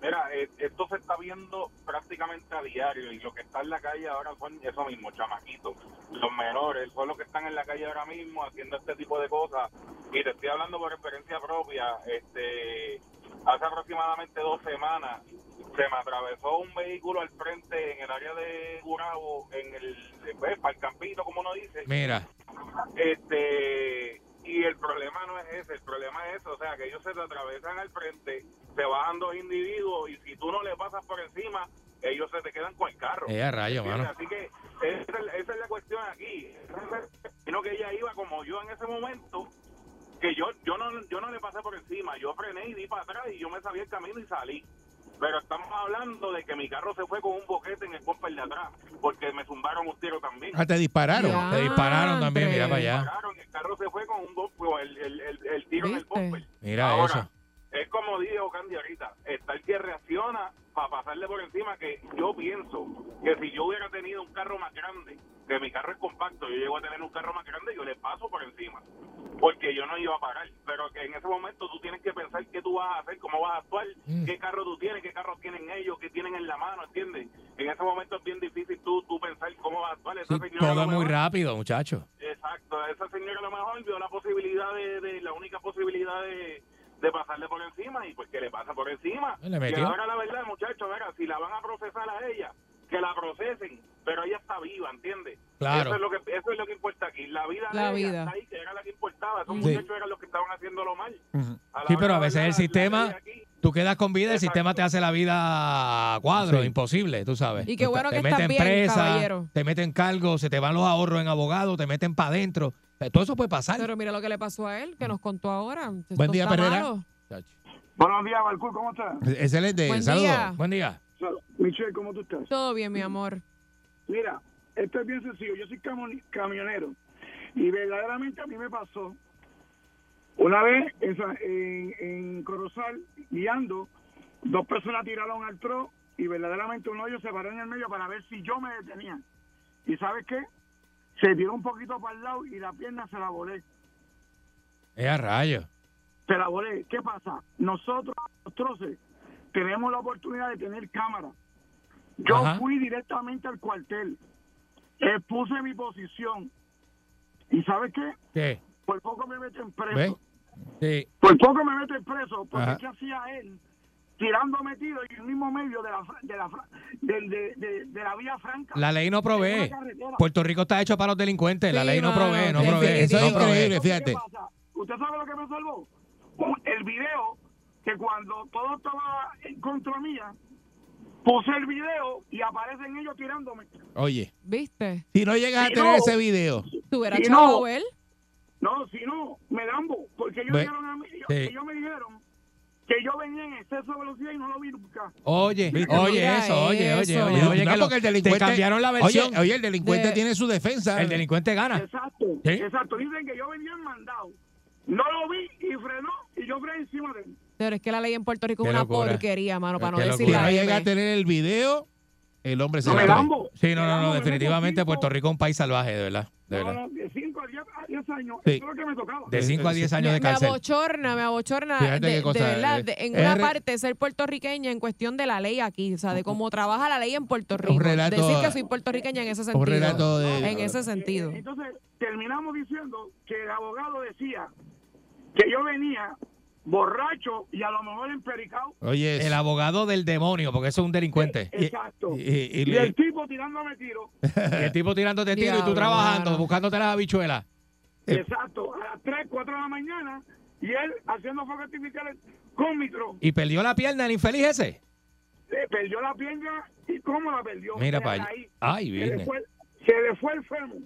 Mira, eh, esto se está viendo prácticamente a diario y lo que está en la calle ahora son eso mismo, chamaquitos. Los menores son los que están en la calle ahora mismo haciendo este tipo de cosas. Y te estoy hablando por experiencia propia. Este, hace aproximadamente dos semanas se me atravesó un vehículo al frente en el área de Gurabo, en el, pues, para el campito, como uno dice. Mira, Este, y el problema no es ese, el problema es eso, o sea, que ellos se te atravesan al frente, se bajan dos individuos y si tú no le pasas por encima, ellos se te quedan con el carro. eh, rayo, mano. Así que esa, es- esa es la cuestión aquí. Sino que ella iba como yo en ese momento, que yo yo no yo no le pasé por encima, yo frené y di para atrás y yo me sabía el camino y salí. Pero estamos hablando de que mi carro se fue con un boquete en el bumper de atrás, porque me zumbaron un tiro también. Ah, te dispararon. Ya. Te dispararon también, mira para allá. Dispararon, el carro se fue con un bumper, el, el, el, el tiro en el bumper. Mira Ahora, eso. Es como dijo Candy ahorita, está el que reacciona para pasarle por encima, que yo pienso que si yo hubiera tenido un carro más grande, que mi carro es compacto, yo llego a tener un carro más grande, yo le paso por encima, porque yo no iba a parar, pero que en ese momento tú tienes que pensar qué tú vas a hacer, cómo vas a actuar, Mm. qué carro tú tienes, qué carro tienen ellos, qué tienen en la mano, ¿entiendes? En ese momento es bien difícil tú, tú pensar cómo vas a actuar. Esa Sí, todo es muy rápido, muchacho. Exacto, esa señora a lo mejor vio la posibilidad de, de- la única posibilidad de, de pasarle por encima y pues que le pasa por encima. Le y ahora la verdad, muchachos, mira, si la van a procesar a ella, que la procesen, pero ella está viva, ¿entiendes? Claro. Eso es lo que eso es lo que importa aquí. La vida La de ella vida. está ahí, que era la que importaba. Esos Sí. muchachos eran los que estaban haciéndolo mal. Sí, pero a veces el sistema, tú quedas con vida, el Exacto. sistema te hace la vida a cuadro, Sí. imposible, tú sabes. Y qué bueno te que estás meten bien, presa, caballero. te meten cargos, se te van los ahorros en abogados, te meten para adentro. Eh, Todo eso puede pasar. Pero mira lo que le pasó a él, que nos contó ahora. Esto Buen día, está Perrera. malo. Buenos días, Balcú, ¿cómo estás? Excelente. Buen Saludos. día. Buen día. Michelle, ¿cómo tú estás? Todo bien, mi amor. Mira, esto es bien sencillo. Yo soy camo- camionero y verdaderamente a mí me pasó una vez en, Sa- en, en Corozal guiando, dos personas tiraron al tro y verdaderamente uno de ellos se paró en el medio para ver si yo me detenía. ¿Y sabes qué? Se tiró un poquito para el lado y la pierna se la volé. Es a rayo. Se la volé. ¿Qué pasa? Nosotros, los troces, tenemos la oportunidad de tener cámara. Yo Ajá. fui directamente al cuartel, expuse mi posición y ¿sabes qué? ¿Qué? Por poco me meten ¿Ve? preso. Sí. Por poco me meten preso porque Ajá. ¿qué hacía él? Tirándome tiro en el mismo medio de la, de la, de, de- de la vía franca. La ley no provee. Puerto Rico está hecho para los delincuentes. la ley no provee, no provee. Eso es no provee. increíble, fíjate. ¿Usted sabe lo que me salvó? El video que cuando todo estaba en contra mía, puse el video y aparecen ellos tirándome. Oye, ¿Viste? si no llegas a tener no- ese video, ¿Tú hubieras Si no- él? No, si no, me dan bo, porque ellos, Ve. dijeron a mí- ellos, Sí. ellos me dijeron que yo venía en exceso de velocidad y no lo vi nunca. Oye, oye eso, oye, oye, oye, oye, no, que porque el delincuente cambiaron la versión. Oye, el delincuente tiene su defensa. El delincuente gana. Exacto, exacto. Dicen que yo venía en mandado. No lo vi y frenó y yo frené encima de él. Pero es que la ley en Puerto Rico es una porquería, mano, para no decir la Si no llega a tener el video, el hombre se no, va a Sí, no, no, no, definitivamente Puerto Rico es un país salvaje, de verdad. De verdad. No, no, sí, de 5 a 10 años de Me, me abochorna, me abochorna de, verdad, en una parte ser puertorriqueña en cuestión de la ley aquí, o sea, de cómo trabaja la ley en Puerto Rico. Decir que soy puertorriqueña en ese sentido. en ese sentido. Eh, eh, entonces, terminamos diciendo que el abogado decía que yo venía borracho y a lo mejor empericado. Oye, El abogado del demonio, porque eso es un delincuente. Exacto. y- y- y Y le- el tipo tirándome tiro. Y el tipo tirándote tiro y tú trabajando, mano. buscándote las habichuelas. Exacto, a las 3, 4 de la mañana y él haciendo fuegos artificiales con micro. ¿Y perdió la pierna el infeliz ese? Le perdió la pierna y cómo la perdió. Mira para ahí. Ay, Se viene. le fue, se le fue el fémur.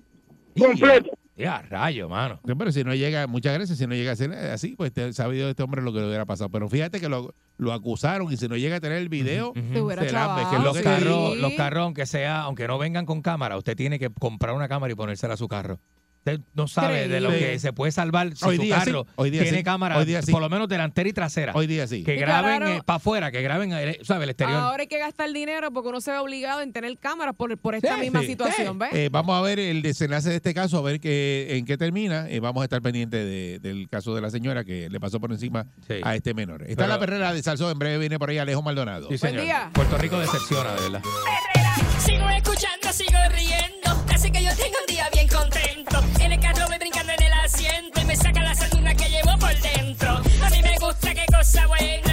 Completo. Ya, rayo, mano. Sí, pero si no llega, muchas gracias, si no llega a ser así, pues te, sabido este hombre lo que le hubiera pasado. Pero fíjate que lo, lo acusaron y si no llega a tener el video, Se hubiera se lambe, que es chavado, lo Los que sí. carros, los carros, aunque sea, aunque no vengan con cámara, usted tiene que comprar una cámara y ponérsela a su carro. Usted no sabe de lo que se puede salvar si Hoy su día sí, carro hoy día tiene sí, cámara, hoy día sí. por lo menos delantera y trasera. Hoy día sí. Que Y graben claro- para afuera, que graben, eh, ¿sabe? El exterior. Ahora hay que gastar dinero porque uno se ve obligado en tener cámaras por, por esta Sí, misma Sí. situación, ¿ves? Eh, vamos a ver el desenlace de este caso, a ver qué, en qué termina. Eh, vamos a estar pendientes de- del caso de la señora que le pasó por encima Sí. a este menor. Está Pero- la perrera de Salsón, en breve viene por ahí Alejo Maldonado. Sí, señor. día. Puerto Rico decepciona, de verdad. Sigo escuchando, sigo riendo. Así que yo tengo un día bien contento. En el carro voy brincando en el asiento y me saca la sardina que llevo por dentro. A mí me gusta qué cosa buena.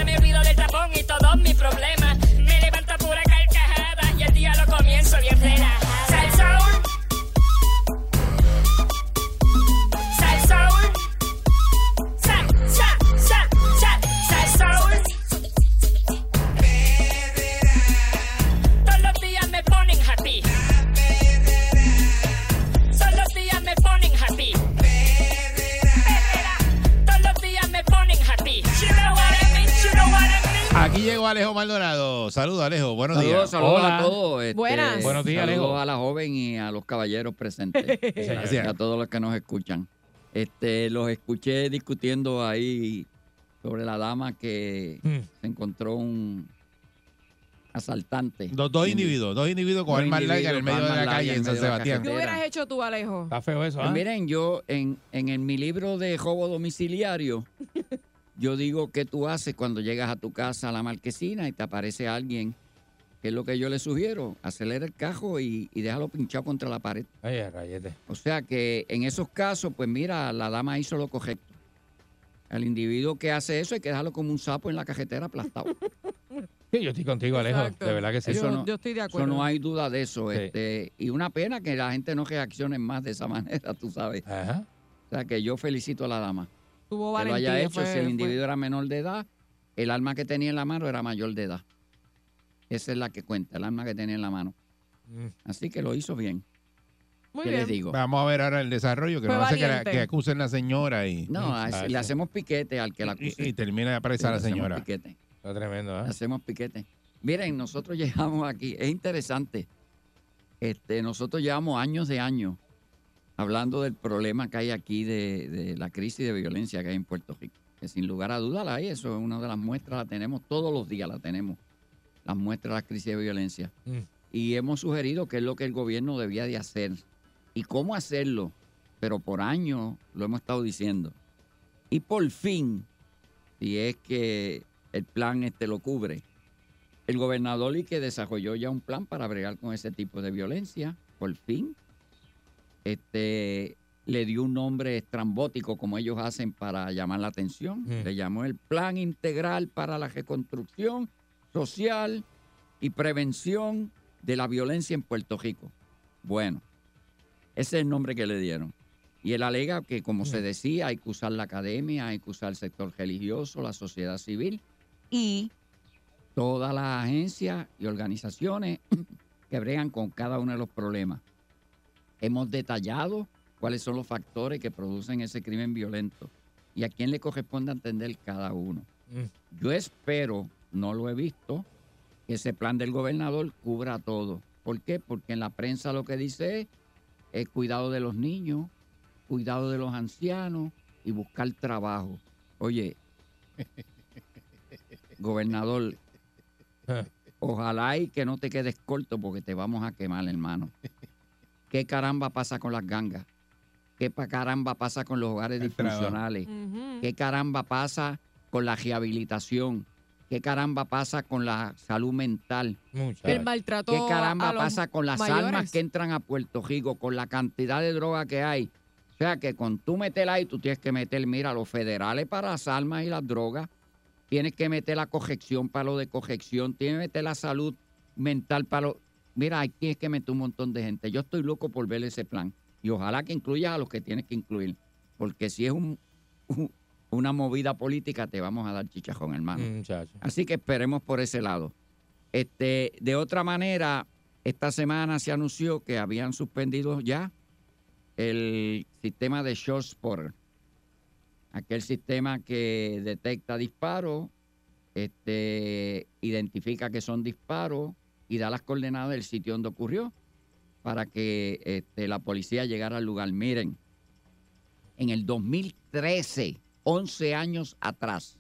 Alejo Maldonado. Saludos, Alejo. Buenos Saludos, días. saludos Hola. a todos. este, Buenas. Buenos días, saludos Alejo. a la joven y a los caballeros presentes. Gracias. a todos los que nos escuchan. Este, los escuché discutiendo ahí sobre la dama que Mm. se encontró un asaltante. Dos, dos individuos, dos individuos con armas largas en el medio de la calle en San Sebastián. ¿Qué hubieras hecho tú, Alejo? Está feo eso, Pues ¿ah? miren, yo en, en el- mi libro de robo domiciliario, yo digo qué tú haces cuando llegas a tu casa a la marquesina y te aparece alguien. ¿Qué es lo que yo le sugiero? Acelera el cajo y, y déjalo pinchado contra la pared. Ay, rayete. O sea que en esos casos, pues mira, la dama hizo lo correcto. Al individuo que hace eso hay que dejarlo como un sapo en la cajetera aplastado. Sí, yo estoy contigo, Alejo. Exacto. De verdad que sí. Eso yo, no- yo estoy de Eso acuerdo. no hay duda de eso. Sí. Este, y una pena que la gente no reaccione más de esa manera, tú sabes. Ajá. O sea que yo felicito a la dama. Tuvo que lo haya hecho. fue- si el fue- individuo era menor de edad, el arma que tenía en la mano era mayor de edad. Esa es la que cuenta, el arma que tenía en la mano. Mm. Así que lo hizo bien. Muy ¿Qué bien. les digo? Vamos a ver ahora el desarrollo, que Fue no hace que, la- que acusen a la señora y, No, a- Ah, le hacemos piquete al que la y, acuse. y termina presa Sí, a la le hacemos señora. piquete. Está tremendo, ¿ah? Hacemos piquete. Miren, nosotros llegamos aquí, es interesante. Este, nosotros llevamos años de años hablando del problema que hay aquí de, de la crisis de violencia que hay en Puerto Rico. Que sin lugar a dudas la hay, eso es una de las muestras, la tenemos todos los días, la tenemos. Las muestras de la crisis de violencia. Mm. Y hemos sugerido que es lo que el gobierno debía de hacer. Y cómo hacerlo. Pero por años lo hemos estado diciendo. Y por fin, si es que el plan este lo cubre, el gobernador y que desarrolló ya un plan para bregar con ese tipo de violencia, por fin, este, le dio un nombre estrambótico como ellos hacen para llamar la atención. Mm. Le llamó el Plan Integral para la Reconstrucción Social y Prevención de la Violencia en Puerto Rico. Bueno, ese es el nombre que le dieron. Y él alega que, como se decía, hay que usar la academia, hay que usar el sector religioso, la sociedad civil y todas las agencias y organizaciones que bregan con cada uno de los problemas. Hemos detallado cuáles son los factores que producen ese crimen violento y a quién le corresponde atender cada uno. Mm. Yo espero, no lo he visto, que ese plan del gobernador cubra todo. ¿Por qué? Porque en la prensa lo que dice es, es cuidado de los niños, cuidado de los ancianos y buscar trabajo. Oye, gobernador, ojalá y que no te quedes corto porque te vamos a quemar, hermano. ¿Qué caramba pasa con las gangas? ¿Qué pa- caramba pasa con los hogares El disfuncionales? ¿Qué caramba pasa con la rehabilitación? ¿Qué caramba pasa con la salud mental? El maltrato ¿Qué caramba a los pasa con las mayores. armas que entran a Puerto Rico, con la cantidad de droga que hay? O sea que con tú meter ahí, tú tienes que meter, mira, los federales para las armas y las drogas, tienes que meter la corrección para lo de corrección, tienes que meter la salud mental para lo... Mira, ahí tienes que meter un montón de gente. Yo estoy loco por ver ese plan y ojalá que incluyas a los que tienes que incluir. porque si es un, un- una movida política, te vamos a dar chichajón, hermano. Mm, Muchacho. Así que esperemos por ese lado. Este, de otra manera, esta semana se anunció que habían suspendido ya el sistema de Short Spotter. Aquel sistema que detecta disparos, este, identifica que son disparos y da las coordenadas del sitio donde ocurrió para que este, la policía llegara al lugar. Miren, en el 2013, 11 años atrás,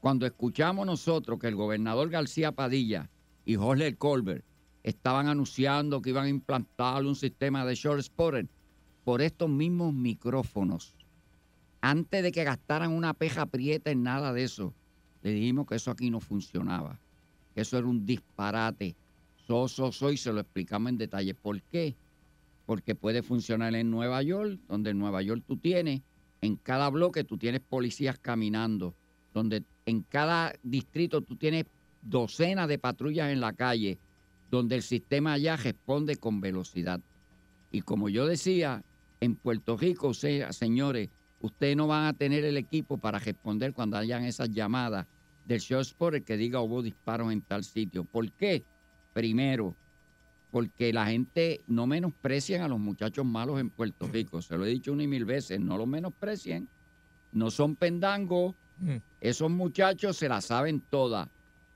cuando escuchamos nosotros que el gobernador García Padilla y Jorge Colbert estaban anunciando que iban a implantar un sistema de short spotter por estos mismos micrófonos, antes de que gastaran una peja prieta en nada de eso, le dijimos que eso aquí no funcionaba, eso era un disparate. So, so, so, y se lo explicamos en detalle. ¿Por qué? Porque puede funcionar en Nueva York, donde en Nueva York tú tienes, en cada bloque tú tienes policías caminando, donde en cada distrito tú tienes docenas de patrullas en la calle, donde el sistema allá responde con velocidad. Y como yo decía, en Puerto Rico, se- señores, ustedes no van a tener el equipo para responder cuando hayan esas llamadas del short spotter que diga hubo disparos en tal sitio. ¿Por qué? Primero, porque la gente no menosprecian a los muchachos malos en Puerto Rico. Se lo he dicho una y mil veces, no los menosprecien. No son pendangos. Esos muchachos se la saben todas.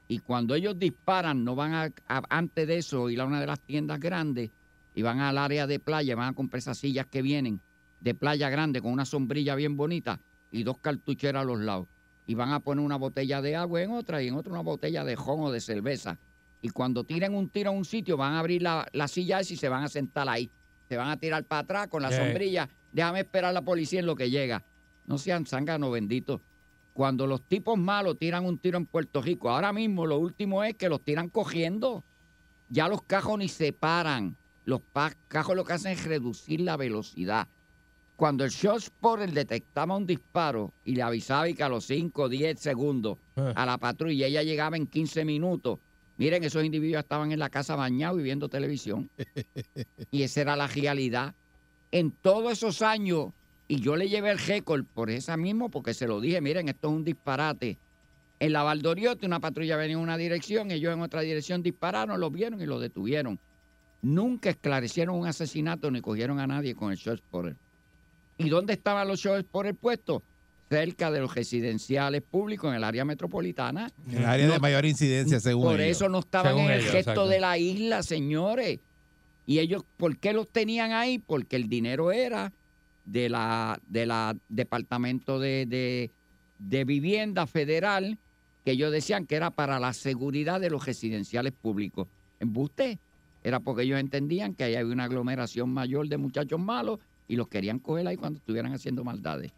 Y cuando ellos disparan, no van a, a- antes de eso ir a una de las tiendas grandes y van al área de playa, van a comprar esas sillas que vienen de playa grande con una sombrilla bien bonita y dos cartucheras a los lados. Y van a poner una botella de agua en otra y en otra una botella de jon o de cerveza. Y cuando tiren un tiro a un sitio, van a abrir la, la silla esa y se van a sentar ahí. Se van a tirar para atrás con la sombrilla. Déjame esperar a la policía en lo que llega. No sean zánganos benditos. Cuando los tipos malos tiran un tiro en Puerto Rico, ahora mismo lo último es que los tiran cogiendo. Ya los cajos ni se paran. Los cajos lo que hacen es reducir la velocidad. Cuando el short spotter detectaba un disparo y le avisaba y que a los 5 o 10 segundos a la patrulla ella llegaba en 15 minutos, miren, esos individuos estaban en la casa bañados y viendo televisión. Y esa era la realidad. En todos esos años, y yo le llevé el récord por esa mismo, porque se lo dije, miren, esto es un disparate. En la Valdoriote, una patrulla venía en una dirección, ellos en otra dirección dispararon, lo vieron y lo detuvieron. Nunca esclarecieron un asesinato ni cogieron a nadie con el short spotter. ¿Y dónde estaban los short spotter puestos? Cerca de los residenciales públicos en el área metropolitana. El área de mayor incidencia, según por ellos. eso no estaban Según en el exacto. de la isla, señores. Y ellos, ¿por qué los tenían ahí? Porque el dinero era de la, de la Departamento de, de, de Vivienda Federal, que ellos decían que era para la seguridad de los residenciales públicos. Embuste. Era porque ellos entendían que ahí había una aglomeración mayor de muchachos malos y los querían coger ahí cuando estuvieran haciendo maldades.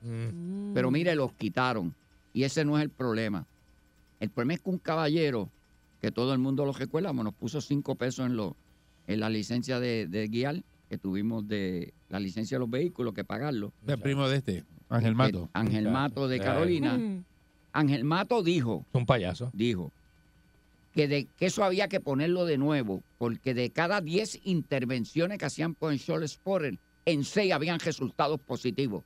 Pero mire, los quitaron. Y ese no es el problema. El problema es que un caballero, que todo el mundo lo recuerda, nos puso cinco pesos en, lo, en la licencia de, de guiar que tuvimos de la licencia de los vehículos, que pagarlo. El primo de este, Ángel Mato. Eh, Ángel Mato de Eh. Carolina. Ángel Mato dijo. Un payaso. Dijo que, de, que eso había que ponerlo de nuevo, porque de cada 10 intervenciones que hacían por el Short Spotter, en 6 habían resultados positivos.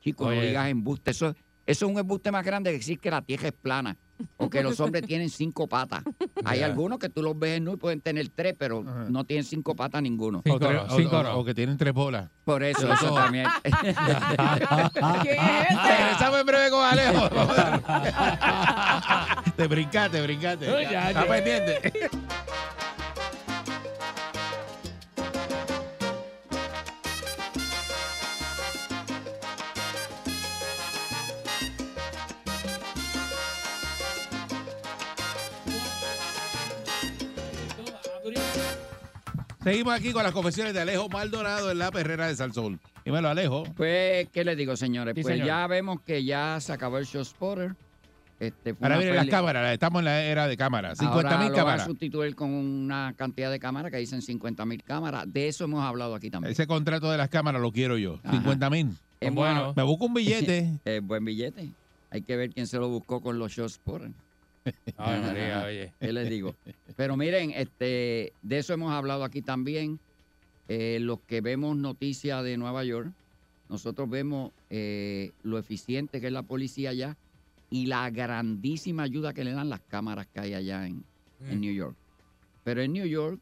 Chicos, no Oye. digas embuste. Eso, eso es un embuste más grande que decir que la tierra es plana o que los hombres tienen cinco patas. Hay algunos que tú los ves en y pueden tener tres, pero no tienen cinco patas ninguno. O, tres- o- o- o que tienen tres bolas. Por eso, eso también. Regresamos en breve con Alejo. te brincaste, brincaste. Está pendiente. Seguimos aquí con las confesiones de Alejo Maldonado en la perrera de Salsol. Dímelo, Alejo. Pues, ¿qué les digo, señores? Sí, pues señor. ya vemos que ya se acabó el show spotter. Este, fue Ahora vienen las cámaras, estamos en la era de cámaras. 50 Ahora mil lo van a cámaras. sustituir con una cantidad de cámaras que dicen 50 mil cámaras. De eso hemos hablado aquí también. Ese contrato de las cámaras lo quiero yo. 50 mil. Hemos- Me busco un billete. Eh, buen billete. Hay que ver quién se lo buscó con los show spotter. Ay, María, oye. ¿Qué les digo? Pero miren, este, de eso hemos hablado aquí también. Eh, los que vemos noticias de Nueva York, nosotros vemos eh, lo eficiente que es la policía allá y la grandísima ayuda que le dan las cámaras que hay allá en, en Mm. New York. Pero en New York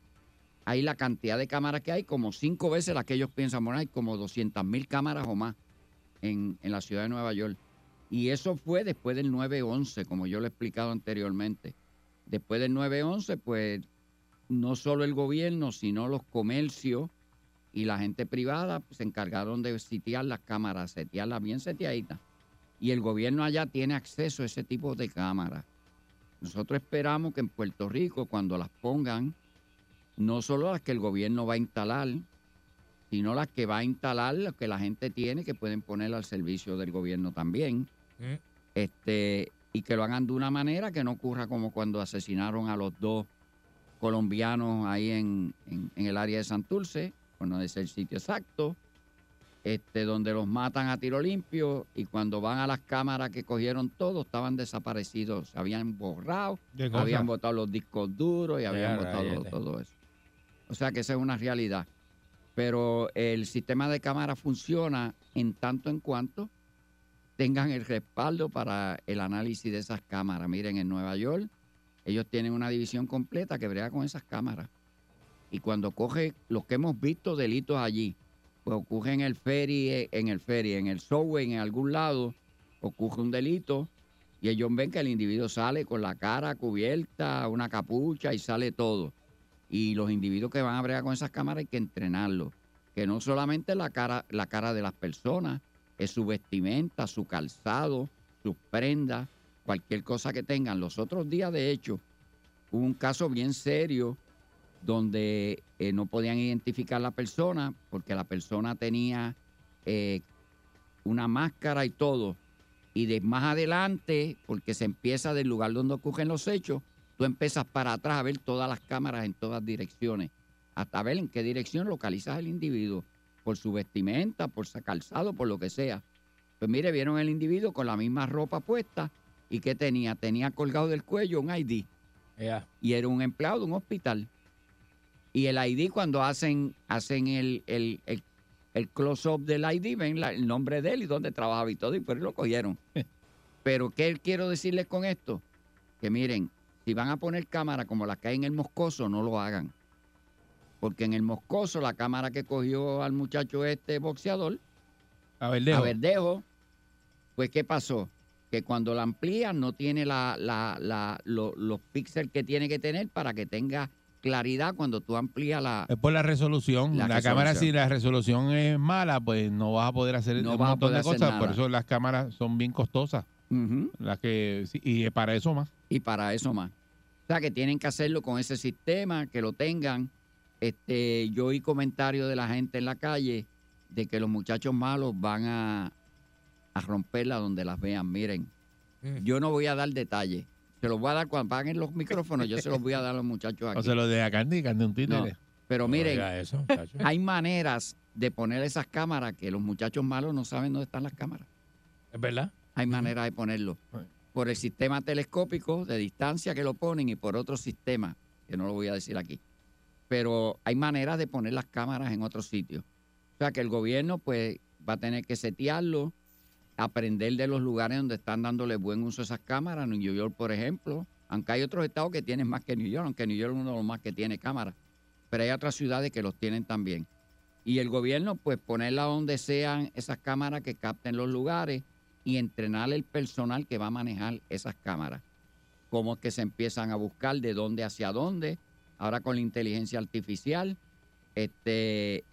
hay la cantidad de cámaras que hay, como cinco veces las que ellos piensan, bueno, hay como 200 mil cámaras o más en, en la ciudad de Nueva York. Y eso fue después del 9-11, como yo lo he explicado anteriormente. Después del 9-11, pues no solo el gobierno, sino los comercios y la gente privada pues, se encargaron de sitiar las cámaras, setearlas bien seteaditas. Y el gobierno allá tiene acceso a ese tipo de cámaras. Nosotros esperamos que en Puerto Rico, cuando las pongan, no solo las que el gobierno va a instalar, sino las que va a instalar, las que la gente tiene, que pueden poner al servicio del gobierno también. Mm. Este, y que lo hagan de una manera que no ocurra como cuando asesinaron a los dos colombianos ahí en, en- en el área de Santurce, por no decir el sitio exacto, este, donde los matan a tiro limpio y cuando van a las cámaras que cogieron todos estaban desaparecidos, se habían borrado, habían botado los discos duros y habían botado todo eso. O sea que esa es una realidad. Pero el sistema de cámara funciona en tanto en cuanto tengan el respaldo para el análisis de esas cámaras. Miren, en Nueva York ellos tienen una división completa que brega con esas cámaras. Y cuando coge los que hemos visto delitos allí, pues ocurre en el ferry, eh, en el ferry, en el subway, en algún lado, ocurre un delito y ellos ven que el individuo sale con la cara cubierta, una capucha y sale todo. Y los individuos que van a bregar con esas cámaras hay que entrenarlos. Que no solamente la cara, la cara de las personas, es su vestimenta, su calzado, sus prendas, cualquier cosa que tengan. Los otros días, de hecho, hubo un caso bien serio donde eh, no podían identificar la persona porque la persona tenía eh, una máscara y todo. Y de más adelante, porque se empieza del lugar donde ocurren los hechos, tú empiezas para atrás a ver todas las cámaras en todas direcciones, hasta ver en qué dirección localizas al individuo, por su vestimenta, por su calzado, por lo que sea. Pues mire, vieron el individuo con la misma ropa puesta y ¿qué tenía? Tenía colgado del cuello un ID y era un empleado de un hospital. Y el ID, cuando hacen, hacen el, el, el, el close-up del ID, ven la- el nombre de él y dónde trabajaba y todo, y por ahí lo cogieron. Pero, ¿qué quiero decirles con esto? Que miren, si van a poner cámara como las que hay en el Moscoso, no lo hagan. Porque en el Moscoso, la cámara que cogió al muchacho este boxeador, A Verdejo. a Verdejo, pues ¿qué pasó? Que cuando la amplían no tiene la, la- la- lo- los píxeles que tiene que tener para que tenga claridad cuando tú amplías la... Es por la resolución. La La, cámara, si la resolución es mala, pues no vas a poder hacer No un montón de cosas. Por eso las cámaras son bien costosas. Las que, y para eso más. Y para eso más. O sea, que tienen que hacerlo con ese sistema, que lo tengan. Este, yo oí comentarios de la gente en la calle de que los muchachos malos van a, a romperla donde las vean. Miren, Mm. yo no voy a dar detalles. Se los voy a dar cuando paguen los micrófonos, yo se los voy a dar a los muchachos aquí. O sea, lo de a Candy, Candy un No, títere. pero miren, eso, hay maneras de poner esas cámaras que los muchachos malos no saben dónde están las cámaras. ¿Es verdad? Hay maneras de ponerlo. Por el sistema telescópico de distancia que lo ponen y por otro sistema, que no lo voy a decir aquí. Pero hay maneras de poner las cámaras en otros sitios. O sea que el gobierno pues va a tener que setearlo, aprender de los lugares donde están dándole buen uso a esas cámaras. New York, por ejemplo, aunque hay otros estados que tienen más que New York, aunque New York es uno de los más que tiene cámaras. Pero hay otras ciudades que los tienen también. Y el gobierno, pues ponerla donde sean esas cámaras que capten los lugares y entrenar el personal que va a manejar esas cámaras. Cómo es que se empiezan a buscar, de dónde hacia dónde. Ahora con la inteligencia artificial, este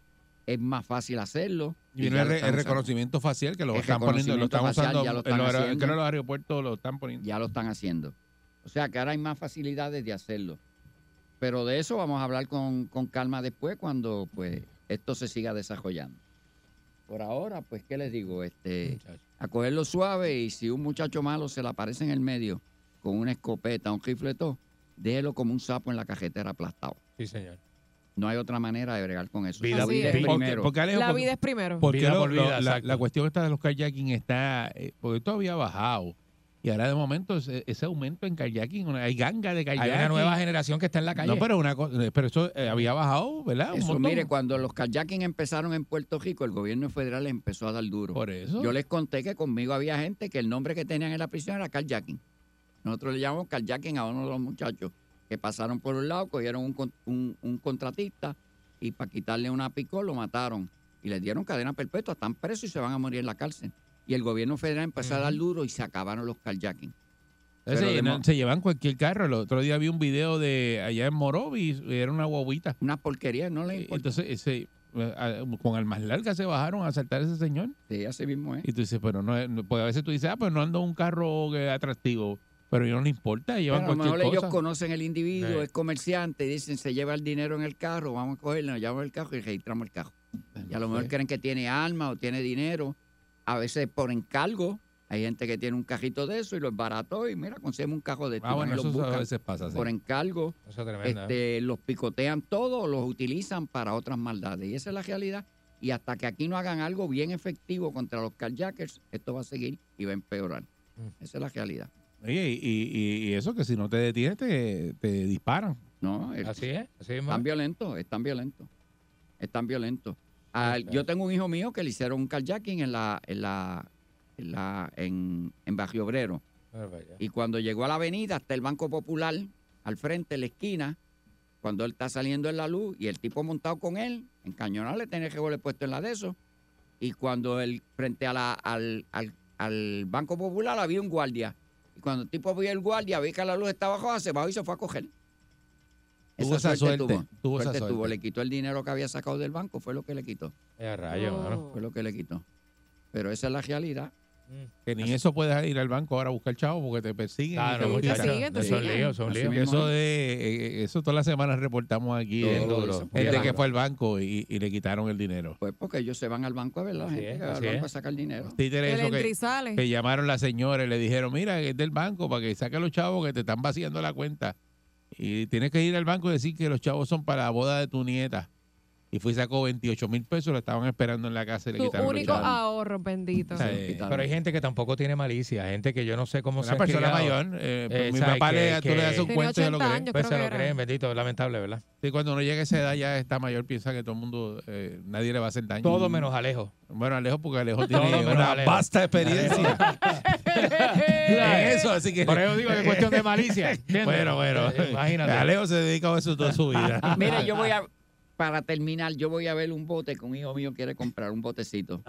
es más fácil hacerlo. Y ya el, re- el usando. reconocimiento facial que lo El están poniendo, lo están usando ya lo en están los, haciendo. creo en los aeropuertos lo están poniendo. Ya lo están haciendo. O sea que ahora hay más facilidades de hacerlo. Pero de eso vamos a hablar con, con calma después cuando pues esto se siga desarrollando. Por ahora, pues, ¿qué les digo? Este, a cogerlo suave y si un muchacho malo se le aparece en el medio con una escopeta, un rifle, todo, déjelo como un sapo en la cajetera aplastado. Sí, señor. No hay otra manera de bregar con eso. Vida- La vida es. primero. porque, Alejo, La porque- vida es primero. porque Vida lo- por lo- vida, la, la cuestión esta de los kayaking está, eh, porque esto había bajado. Y ahora de momento ese, ese aumento en kayaking, una- hay ganga de kayaking. Hay una nueva generación que está en la calle. No, pero una co- pero eso eh, había bajado, ¿verdad? Un Eso, mire, cuando los kayaking empezaron en Puerto Rico, el gobierno federal les empezó a dar duro. Por eso. Yo les conté que conmigo había gente que el nombre que tenían en la prisión era kayaking. Nosotros le llamamos kayaking a uno de los muchachos que pasaron por un lado, cogieron un, con- un- un contratista y para quitarle una picó lo mataron. Y les dieron cadena perpetua, están presos y se van a morir en la cárcel. Y el gobierno federal empezó a dar duro y se acabaron los Pero se, llenan- se llevan cualquier carro. El otro día vi un video de allá en Morovis, era una guaguita. Una porquería, no le importa. Entonces, ese, eh, con armas largas se bajaron a asaltar a ese señor. Sí, así mismo es. Y tú dices, pero no, no- porque a veces tú dices, ah, pues no ando un carro atractivo. Pero a ellos no les importa, llevan a lo mejor ellos conocen el individuo, Sí. es comerciante, dicen, se lleva el dinero en el carro, vamos a cogerlo, nos llevamos el carro y registramos el carro. Y a lo mejor sé. creen que tiene armas o tiene dinero. A veces por encargo, hay gente que tiene un cajito de eso y lo esbarató y mira, consigue un cajo de Ah, bueno, y los eso a veces pasa, sí. Por encargo, Eso es tremendo, este, los picotean todo, los utilizan para otras maldades. Y esa es la realidad. Y hasta que aquí no hagan algo bien efectivo contra los carjackers, esto va a seguir y va a empeorar. Mm. Esa es la realidad. Oye, y, y- y eso que si no te detienes, te, te disparan. No, el- Así es, así es. Tan violento, es tan violento. Es yo tengo un hijo mío que le hicieron un carjacking en la, en la, en la, en, en Barrio Obrero. Y cuando llegó a la avenida, hasta el Banco Popular, al frente, en la esquina, cuando él está saliendo en la luz y el tipo montado con él, en cañonal le tenía el revólver puesto en la de eso. Y cuando él, frente a la, al, al, al Banco Popular, había un guardia. Y cuando el tipo vio el guardia, vi que la luz estaba baja, se bajó y se fue a coger. Tuvo esa suerte, tuvo. tuvo esa Suerte tuvo. suerte. Le quitó el dinero que había sacado del banco, fue lo que le quitó. Eh, rayo, mano. Fue lo que le quitó. Pero esa es la realidad. Que ni eso puedes ir al banco ahora a buscar chavo porque te persiguen. Claro, te. Te Son líos, son líos. Eso de, eh, eso todas las semanas reportamos aquí. Todo eh, duro. gente Bien que fue al banco y, y le quitaron el dinero. Pues porque ellos se van al banco a ver la Así gente es, que al banco es. a sacar dinero. Títeres El eso que, que llamaron la señora y le dijeron, mira, es del banco para que saque a los chavos que te están vaciando la cuenta. Y tienes que ir al banco y decir que los chavos son para la boda de tu nieta. Y fui y sacó 28 mil pesos, lo estaban esperando en la casa y le Tu quitaron único ahorro, bendito. Sí. Pero hay gente que tampoco tiene malicia, gente que yo no sé cómo Una se persona criado. mayor, eh, pues mi ¿sabes? papá le- Que- tú le das un cuento y se lo creen. Pues se lo creen, bendito, es lamentable, ¿verdad? Sí, cuando uno llega a esa edad ya está mayor, piensa que todo el mundo, eh, nadie le va a hacer daño. Todo menos Alejo. Bueno, Alejo, porque Alejo tiene una Alejo. vasta experiencia en eso, así que... Por eso digo que es cuestión de malicia. ¿entiendes? Bueno, bueno. Eh, Imagínate. Alejo se dedica a eso toda su vida. Mire, yo voy a, para terminar, yo voy a ver un bote que un hijo mío quiere comprar, un botecito.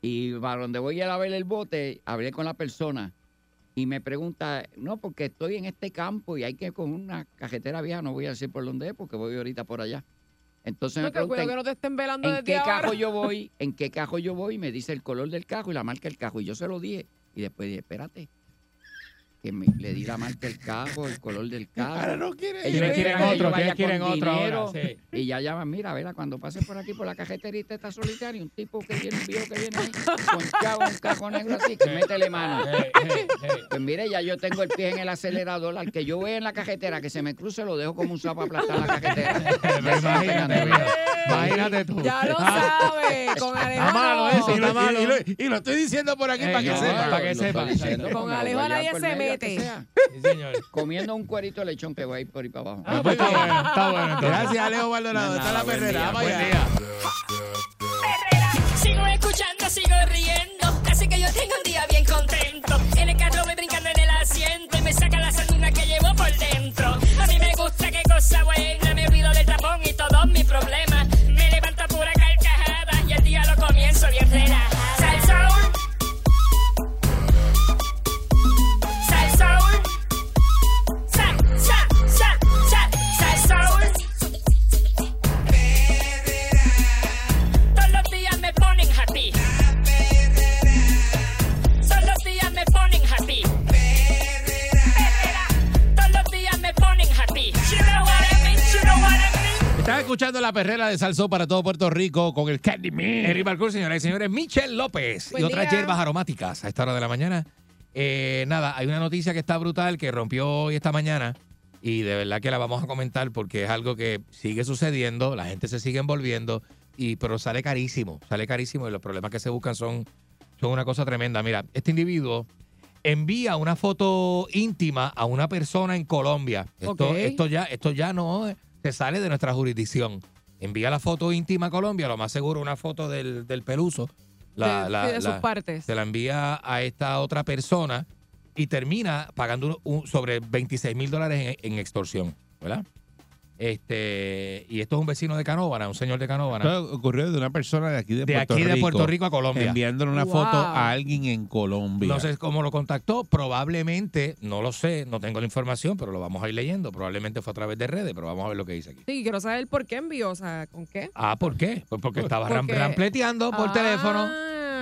Y para donde voy a ir a ver el bote, hablé con la persona y me pregunta, no, porque estoy en este campo y hay que con una cajetera vieja, no voy a decir por dónde es, porque voy ahorita por allá. Entonces No, me preguntan, que no te estén velando ¿en qué ahora. cajo yo voy? ¿En qué cajo yo voy? Y me dice el color del cajo y la marca del cajo. Y yo se lo dije. Y después dije, espérate. Que me- le di la marca del cajo, el color del carro. Ahora no quiere Ellos ir. quieren, ellos otro, vayan quieren con otro ahora, sí. Y ya llaman, mira, verá, cuando pasen por aquí por la cajeterita está solitario, un tipo que viene, un viejo que viene ahí, con chavo, un cajo negro así, que métele mano. Pues mire, ya yo tengo el pie en el acelerador, al que yo vea en la cajetera que se me cruce, lo dejo como un sapo aplastar la cajetera. Imagínate tú. Ya lo sabes, con. Está malo eso, y, está lo, malo. y lo- y lo estoy diciendo por aquí Eh, para que no, sepa. para que sepa. Con porque me lo Alejo voy a nadie se mete. Sea. Sí, señor. Comiendo un cuerito de lechón que voy a ir por ahí para abajo. Ah, pues está bueno, está bueno. entonces. Gracias, Alejo Maldonado. De Está la buen perrera. día, buen allá. Perrera. Sigo escuchando, sigo riendo. Así que yo tengo un día bien contento. En el carro voy brincando en el asiento y me saca la sanduna que llevo por dentro. A mí me gusta, qué cosa buena. Escuchando la perrera de Salsó para todo Puerto Rico con el Candyman. Henry Balcour, señoras y señores, Michelle López Buen y otras día. hierbas aromáticas a esta hora de la mañana. Eh, nada, hay una noticia que está brutal que rompió hoy esta mañana y de verdad que la vamos a comentar porque es algo que sigue sucediendo, la gente se sigue envolviendo, y pero sale carísimo, sale carísimo y los problemas que se buscan son, son una cosa tremenda. Mira, este individuo envía una foto íntima a una persona en Colombia. Esto, Ok. esto ya, esto ya no se sale de nuestra jurisdicción. Envía la foto íntima a Colombia, lo más seguro una foto del, del peluso. La, De- la- sí, de sus la- partes. Se la envía a esta otra persona y termina pagando un- sobre 26 mil dólares en, en extorsión, ¿verdad? Este, y esto es un vecino de Canóvana, un señor de Canóvana. Esto ocurrió de una persona de aquí de, De Puerto aquí de Rico. Puerto Rico a Colombia. Enviándole una Wow. foto a alguien en Colombia. No sé cómo lo contactó, probablemente, no lo sé, no tengo la información, pero lo vamos a ir leyendo. Probablemente fue a través de redes, pero vamos a ver lo que dice aquí. Sí, quiero saber por qué envió, o sea, ¿con qué? Ah, ¿por qué? Pues porque estaba ram- Porque- rampleteando por Ah. teléfono.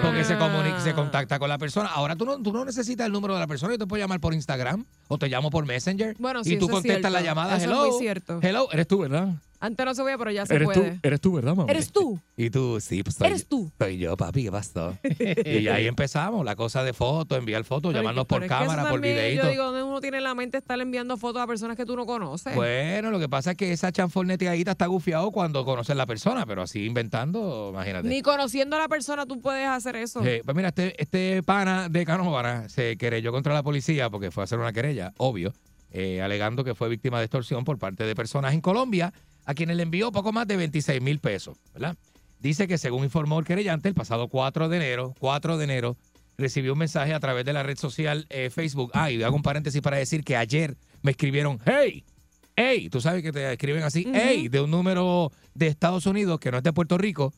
Porque se comunica, se contacta con la persona. Ahora tú no, tú no necesitas el número de la persona. Yo te puedo llamar por Instagram o te llamo por Messenger. Bueno, sí, y tú eso contestas la llamada. Eso es Hello. muy cierto. Hello, eres tú, ¿verdad? Antes no se veía, pero ya se Eres puede. tú, eres tú, ¿verdad, mamá? Eres tú. Y tú, sí, pues soy, Eres tú. soy yo, papi, ¿qué pasó? y ahí empezamos, la cosa de fotos, enviar fotos, Pero- llamarnos pero por es que eso cámara, por también, videito. Yo digo, donde uno tiene en la mente estar enviando fotos a personas que tú no conoces. Bueno, lo que pasa es que esa chanforneteadita está gufiado cuando conoces la persona, pero así inventando, imagínate. Ni conociendo a la persona tú puedes hacer eso. Sí, pues mira, este, este pana de Canóvara se querelló contra la policía porque fue a hacer una querella, obvio, eh, alegando que fue víctima de extorsión por parte de personas en Colombia a quienes le envió poco más de 26 mil pesos, ¿verdad? Dice que según informó el querellante, el pasado 4 de enero, 4 de enero, recibió un mensaje a través de la red social eh, Facebook. Ah, y hago un paréntesis para decir que ayer me escribieron, hey, hey, tú sabes que te escriben así, hey, de un número de Estados Unidos que no es de Puerto Rico.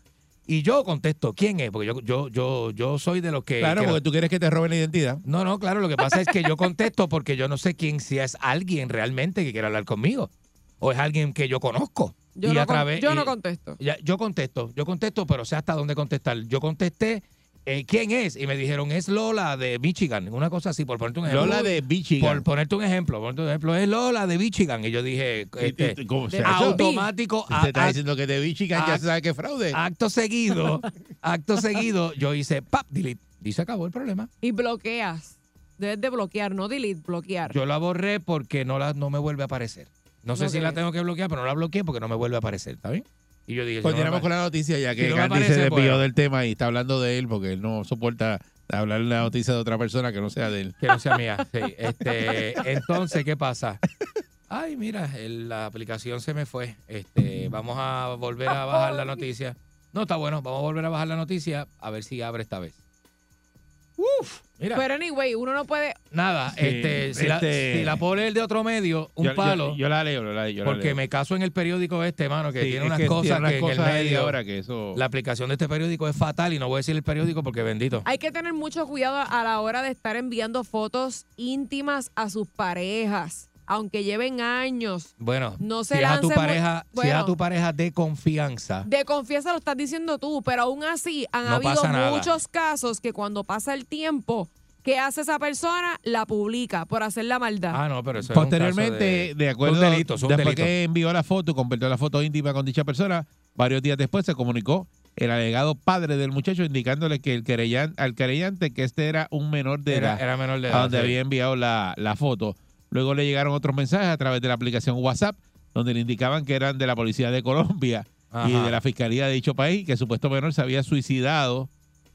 Y yo contesto, ¿quién es? Porque yo, yo, yo, yo soy de los que... Claro, que- porque tú quieres que te roben la identidad. No, no, claro, lo que pasa es que yo contesto porque yo no sé quién, si es alguien realmente que quiere hablar conmigo. O es alguien que yo conozco. Yo, y no, a través- yo y- no contesto. ya, yo contesto, yo contesto, pero sé hasta dónde contestar. Yo contesté, eh, ¿quién es? Y me dijeron, es Lola de Michigan. Una cosa así, por ponerte un ejemplo. Lola de Michigan. Por ponerte un ejemplo, por ponerte un ejemplo, es Lola de Michigan. Y yo dije, este, y- ¿cómo se automático. Usted está diciendo que de Michigan ya se sabe que es fraude. Acto seguido, acto seguido, yo hice, pap, delete. Y se acabó el problema. Y bloqueas. Debes de bloquear, no delete, bloquear. Yo la borré porque no, la, no me vuelve a aparecer. No sé si la tengo que bloquear, pero no la bloqueé porque no me vuelve a aparecer, ¿está bien? Y yo dije, si Continuamos con la noticia ya si que no me Candy se aparece, desvió bueno. del tema y está hablando de él porque él no soporta hablar la noticia de otra persona que no sea de él. Que no sea mía. Sí. Este, entonces, ¿qué pasa? Ay, mira, el- la aplicación se me fue. Este, vamos a volver a bajar la noticia. No, está bueno, vamos a volver a bajar la noticia a ver si abre esta vez. Uf, mira. Pero anyway, uno no puede. Nada, Sí, este, si, la, este- si la puedo leer de otro medio, un Yo- yo- palo. Yo, la leo, yo la, yo la porque leo. me caso en el periódico este, mano, que Sí, tiene es unas que cosas tiene unas que en el ahí medio. ahora que eso- La aplicación de este periódico es fatal y no voy a decir el periódico porque bendito. Hay que tener mucho cuidado a la hora de estar enviando fotos íntimas a sus parejas, aunque lleven años. Bueno, No se si es a tu pareja, si es a Bueno. tu pareja de confianza. De confianza lo estás diciendo tú, pero aún así han No habido muchos casos que cuando pasa el tiempo, ¿qué hace esa persona? La publica por hacer la maldad. Ah, no, pero eso es un Posteriormente, caso de, acuerdo, un delito, un después delito. que envió la foto, convirtió la foto íntima con dicha persona, varios días después se comunicó el alegado padre del muchacho indicándole que el querellan, al querellante que este era un menor de Era- edad, era menor de a edad, donde sí. había enviado la, la foto. Luego le llegaron otros mensajes a través de la aplicación WhatsApp, donde le indicaban que eran de la policía de Colombia y de la fiscalía de dicho país, que el supuesto menor se había suicidado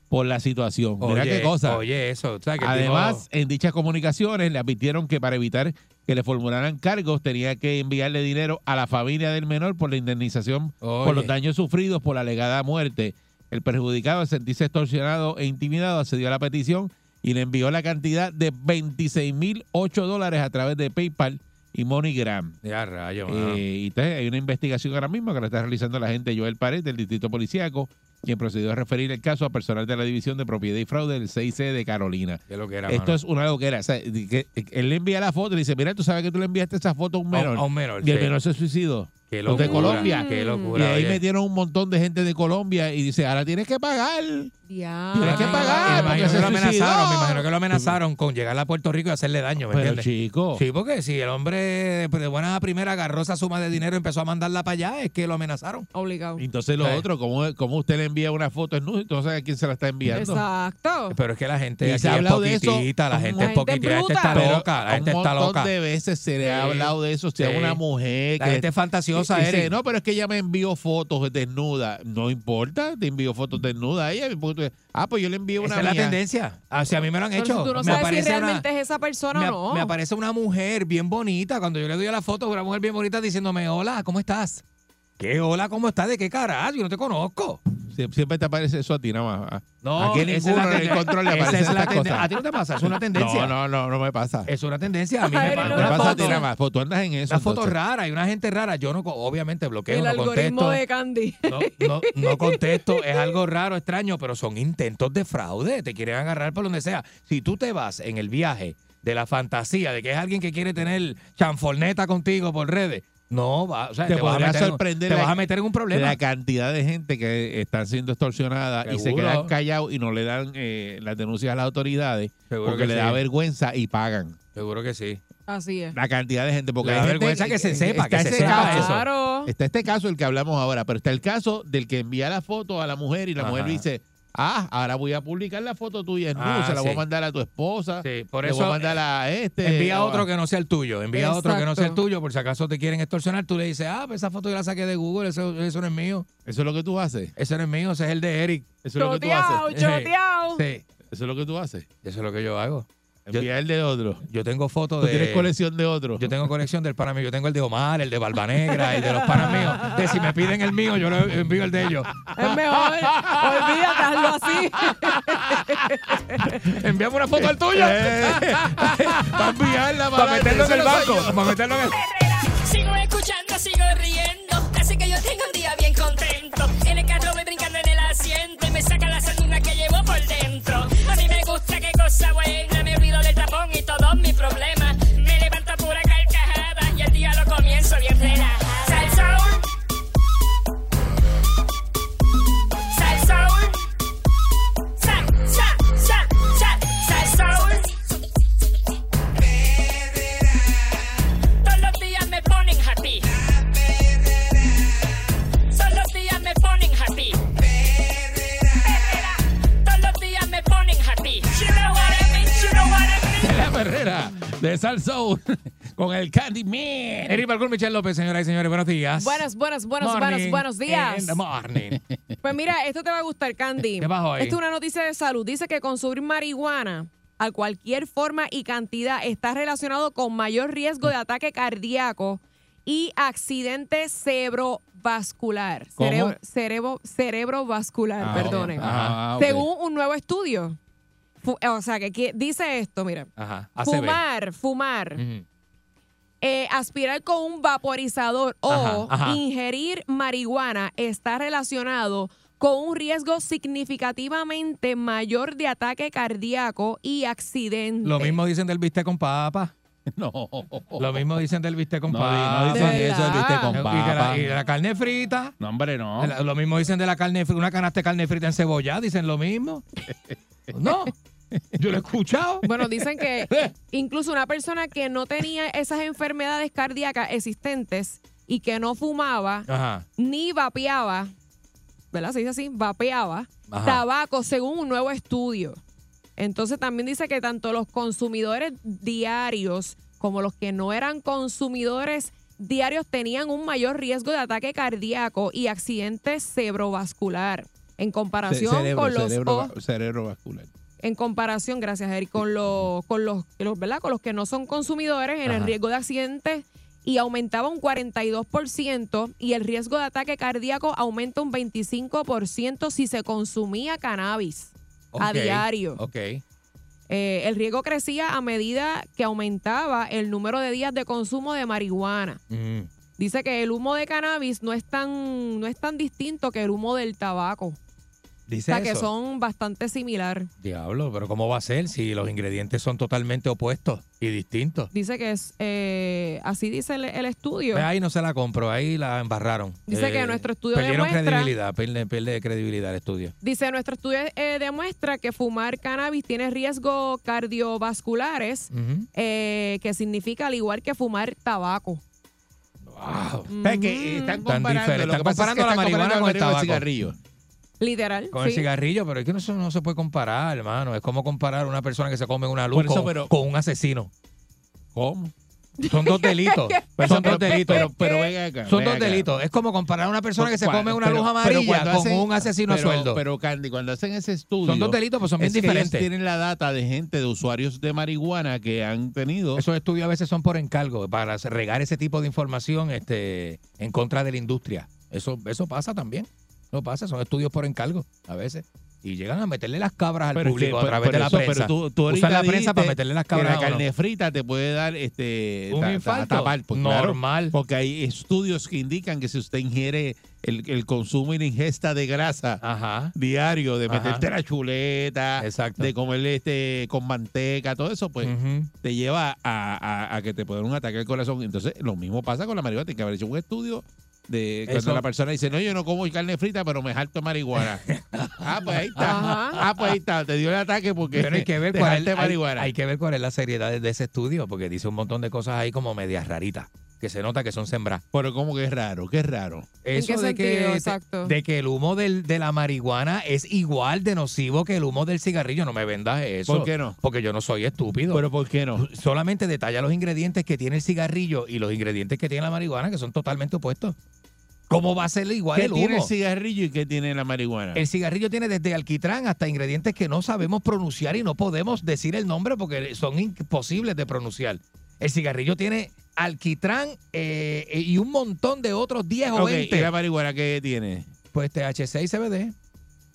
por la situación. Mira Oye, qué cosa. Oye, eso. o sea, que Además, tipo- en dichas comunicaciones le advirtieron que para evitar que le formularan cargos tenía que enviarle dinero a la familia del menor por la indemnización por los daños sufridos por la alegada muerte. El perjudicado, al sentirse extorsionado e intimidado, accedió a la petición y le envió la cantidad de 26 mil 8 dólares a través de PayPal y MoneyGram. Ya, rayo. Eh, y entonces hay una investigación ahora mismo que la está realizando la gente Joel Pared del Distrito Policíaco, quien procedió a referir el caso a personal de la División de Propiedad y Fraude del 6C de Carolina. ¿Qué es lo que era, Esto mano? es una loquera. O sea, que- él le envía la foto y dice, mira, tú sabes que tú le enviaste esa foto a un A menor. a un menor, Y el sí. menor se suicidó. Qué Los de Colombia. qué Y locura, ahí oye. metieron un montón de gente de Colombia y dice, ahora tienes que pagar. Ya. Tienes que pagar. Me porque imagino, se que lo amenazaron, me imagino que lo amenazaron con llegar a Puerto Rico y hacerle daño, ¿me Pero entiendes? chico. Sí, porque si el hombre de buena a primera agarró esa suma de dinero y empezó a mandarla para allá, es que lo amenazaron. Obligado. Entonces lo Sí. otro, ¿cómo, cómo usted le envía una foto en y sabes a quién se la está enviando? Exacto. Pero es que la gente Y aquí se ha es hablado de eso poquitita, la un gente es montón. poquitita, La la gente gente está loca, la un gente está montón loca. de veces se le ha hablado de eso, si a una mujer La que gente es fantasiosa, cosa, dice, Eric. no, pero es que ella me envió fotos desnuda. No importa, te envió fotos desnudas a ella. Ah, pues yo le envié una Esa es la tendencia. Ah, si a mí me lo han hecho. si tú no me sabes si aparece una- realmente es esa persona me, o no. me aparece una mujer bien bonita. Cuando yo le doy a la foto, una mujer bien bonita diciéndome, hola, ¿cómo estás? ¿Qué hola, cómo estás? ¿De qué carajo? Yo no te conozco. Sie- Siempre te aparece eso a ti nada más. No, Aquí esa es ninguno la en el control le esa aparecen es la estas tende- cosas. A ti no te pasa, es una tendencia. No, no, no, no me pasa. Es una tendencia. A mí me, Ay, pasa no me una pasa a foto. ti nada más. Pues tú andas en eso. Una foto entonces. rara, hay una gente rara. Yo no, co- obviamente bloqueo, El no algoritmo contesto. de Candy. No, no, no contesto, es algo raro, extraño, pero son intentos de fraude, te quieren agarrar por donde sea. Si tú te vas en el viaje de la fantasía de que es alguien que quiere tener chanforneta contigo por redes, no va, o sea, Te te, vas, a meter, en- sorprender te la- vas a meter en un problema. La cantidad de gente que están siendo extorsionada y se quedan callados y no le dan eh, las denuncias a las autoridades Seguro porque que le sí. da vergüenza y pagan. Seguro que sí. Así es. La cantidad de gente. Porque Le da hay gente vergüenza que se sepa, está que se sepa caso, eso. Claro. Está este caso del que hablamos ahora, pero está el caso del que envía la foto a la mujer y la mujer Ajá. dice, ah, ahora voy a publicar la foto tuya en Ah, se la voy a mandar a tu esposa, Sí, por le eso voy a mandar a este. envía a- otro que no sea el tuyo, envía otro que no sea el tuyo, por si acaso te quieren extorsionar, tú le dices, ah, pues esa foto yo la saqué de Google, eso, eso no es mío, Eso es lo que tú haces. ese no es mío, ese es el de Eric. Eso es lo que tú Choteao, haces. choteao. Sí, Eso es lo que tú haces. eso es lo que yo hago. Enviar el de otro. Yo tengo fotos Tú de... tienes colección de otro. Yo tengo colección del pana mío. Yo tengo el de Omar, el de Barba Negra, el de los panas míos. De si me piden el mío, yo le envío el de ellos. Es mejor. Olvídate, hazlo así. Envíame una foto al tuyo. Para enviarla, Para meterlo en el banco. Para meterlo en el... Sigo escuchando, sigo riendo. Así que yo tengo un día bien contento. En el carro voy brincando en el asiento y me saca la sanduna que llevo por dentro. A mí me gusta, qué cosa buena. De Salsoul con el Candyman. Eric Balcón, Michelle López, señoras y señores, buenos días. Buenos, buenos, buenos, buenos, Morning buenos días. in the morning. Pues mira, esto te va a gustar, Candy. ¿Qué pasó ahí? Esto es una noticia de salud. Dice que consumir marihuana a cualquier forma y cantidad está relacionado con mayor riesgo de ataque cardíaco y accidente cerebrovascular. ¿Cómo? Cerebro, cerebro, cerebrovascular, Ah, perdonen. ah. Según un nuevo estudio. O sea, que dice esto, mira. Ajá. Fumar, fumar, eh, aspirar con un vaporizador o Ajá, ajá. ingerir marihuana está relacionado con un riesgo significativamente mayor de ataque cardíaco y accidente. Lo mismo dicen del bistec con papa. No. Lo mismo dicen del bistec con No, papa. no dicen ¿De eso, el verdad? viste con Y, que la, papa. y la carne frita. No, hombre, no. La- Lo mismo dicen de la carne frita, una canasta de carne frita en cebolla, dicen lo mismo. No, yo lo he escuchado. Bueno, dicen que incluso una persona que no tenía esas enfermedades cardíacas existentes y que no fumaba Ajá. ni vapeaba, ¿verdad? Se dice así, vapeaba Ajá. tabaco según un nuevo estudio. Entonces también dice que tanto los consumidores diarios como los que no eran consumidores diarios tenían un mayor riesgo de ataque cardíaco y accidente cerebrovascular en comparación cerebro, con los cerebro, o- va- cerebro vascular. En comparación, gracias Eric, con los con los, los, ¿verdad? con los que no son consumidores en el riesgo de accidentes y aumentaba un 42% y el riesgo de ataque cardíaco aumenta un 25% si se consumía cannabis a diario. Ok. Eh, el riesgo crecía a medida que aumentaba el número de días de consumo de marihuana. Mm. Dice que el humo de cannabis no es tan, no es tan distinto que el humo del tabaco. O Dice sea, que eso. son bastante similar. Diablo, pero ¿cómo va a ser si los ingredientes son totalmente opuestos y distintos? Dice que es, eh, así dice el, el estudio. Pues ahí no se la compro, ahí la embarraron. Dice que nuestro estudio Perdieron demuestra- credibilidad, pierde, pierde credibilidad el estudio. Dice, nuestro estudio eh, demuestra que fumar cannabis tiene riesgos cardiovasculares, eh, que significa al igual que fumar tabaco. Wow. O que eh, están Tan comparando, lo que pasa es que comparando la están marihuana comparando con el tabaco. cigarrillo. Literal. Con el cigarrillo, pero es que eso no se puede comparar, hermano. Es como comparar una persona que se come una luz eso, con, pero- con un asesino. ¿Cómo? Son dos delitos. Pero- son dos delitos. pero- pero acá, Son dos acá. delitos. Es como comparar a una persona que se come una pero- luz amarilla con hacen- un asesino a sueldo. Pero, Candy, cuando hacen ese estudio. Son dos delitos, pues son bien es que ellos diferentes. tienen la data de gente, de usuarios de marihuana que han tenido. Esos estudios a veces son por encargo, para regar ese tipo de información este, en contra de la industria. Eso, eso pasa también. Eso pasa, son estudios por encargo a veces. Y llegan a meterle las cabras al Pero es que, público a través de la eso, prensa. Pero tú, tú Usan la prensa para meterle las que cabras la a uno. carne frita te puede dar este Un ta- ta- infarto. tapar, pues, claro, Normal. porque hay estudios que indican que si usted ingiere el, el consumo y la ingesta de grasa diario, de Ajá. meterte la chuleta, de comer este con manteca, todo eso, pues te lleva a, a- a que te pueda dar un ataque al corazón. Entonces, lo mismo pasa con la marihuana. Tiene que haber hecho un estudio de cuando Eso- la persona dice, no, yo no como carne frita, pero me jalto marihuana. ah, pues ahí está. Ajá. Ah, pues ahí está. Te dio el ataque porque Pero hay que ver cuál hay- que ver cuál es la seriedad de ese estudio, porque dice un montón de cosas ahí como medias raritas, que se nota que son sembradas. Pero como que es raro, que es raro. Eso qué de que, Exacto. de que el humo del- de la marihuana es igual de nocivo que el humo del cigarrillo. No me vendas eso. ¿Por qué no? Porque yo no soy estúpido. Pero ¿por qué no? Solamente detalla los ingredientes que tiene el cigarrillo y los ingredientes que tiene la marihuana, que son totalmente opuestos. ¿Cómo va a ser igual ¿Qué el tiene el humo? cigarrillo y qué tiene la marihuana? El cigarrillo tiene desde alquitrán hasta ingredientes que no sabemos pronunciar y no podemos decir el nombre porque son imposibles de pronunciar. El cigarrillo tiene alquitrán eh, y un montón de otros 10 o Ok, 20. ¿Y la marihuana qué tiene? Pues THC y CBD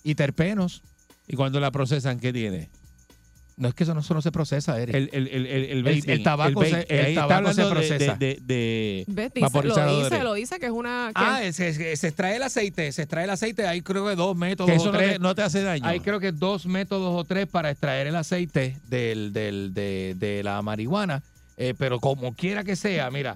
y terpenos. ¿Y cuando la procesan qué tiene? No es que eso no, eso no se procesa, Eric. El, el, el, el, el, El- vaping, el tabaco se- el Ahí está tabaco se hablando de- procesa. De, de, de ¿Ves? Dice- lo dice, lo dice que es una... que- Ah, se, extrae el aceite, se extrae el aceite, hay creo que dos métodos Que eso o no tres. te, no te hace daño. Hay creo que dos métodos o tres para extraer el aceite del, del- de, de la marihuana, eh, pero como quiera que sea, mira,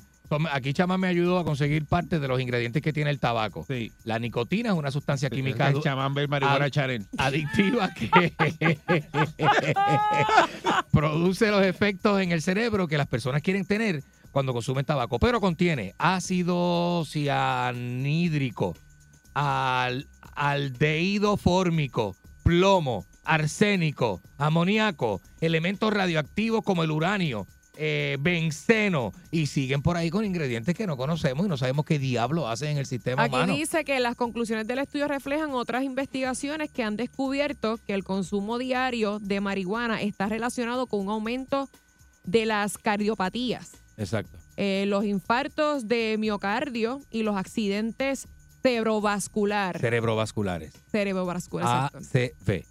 aquí Chama me ayudó a conseguir parte de los ingredientes que tiene el tabaco. Sí. La nicotina es una sustancia química El chamán ve marihuana adictiva que produce los efectos en el cerebro que las personas quieren tener cuando consumen tabaco, pero contiene ácido cianhídrico, al, aldehído fórmico, plomo, arsénico, amoníaco, elementos radioactivos como el uranio, eh, benceno, y siguen por ahí con ingredientes que no conocemos y no sabemos qué diablo hacen en el sistema Aquí humano. dice que las conclusiones del estudio reflejan otras investigaciones que han descubierto que el consumo diario de marihuana está relacionado con un aumento de las cardiopatías, Exacto. eh, los infartos de miocardio y los accidentes cerebrovascular. Cerebrovasculares. cerebrovascular, exacto. ACV.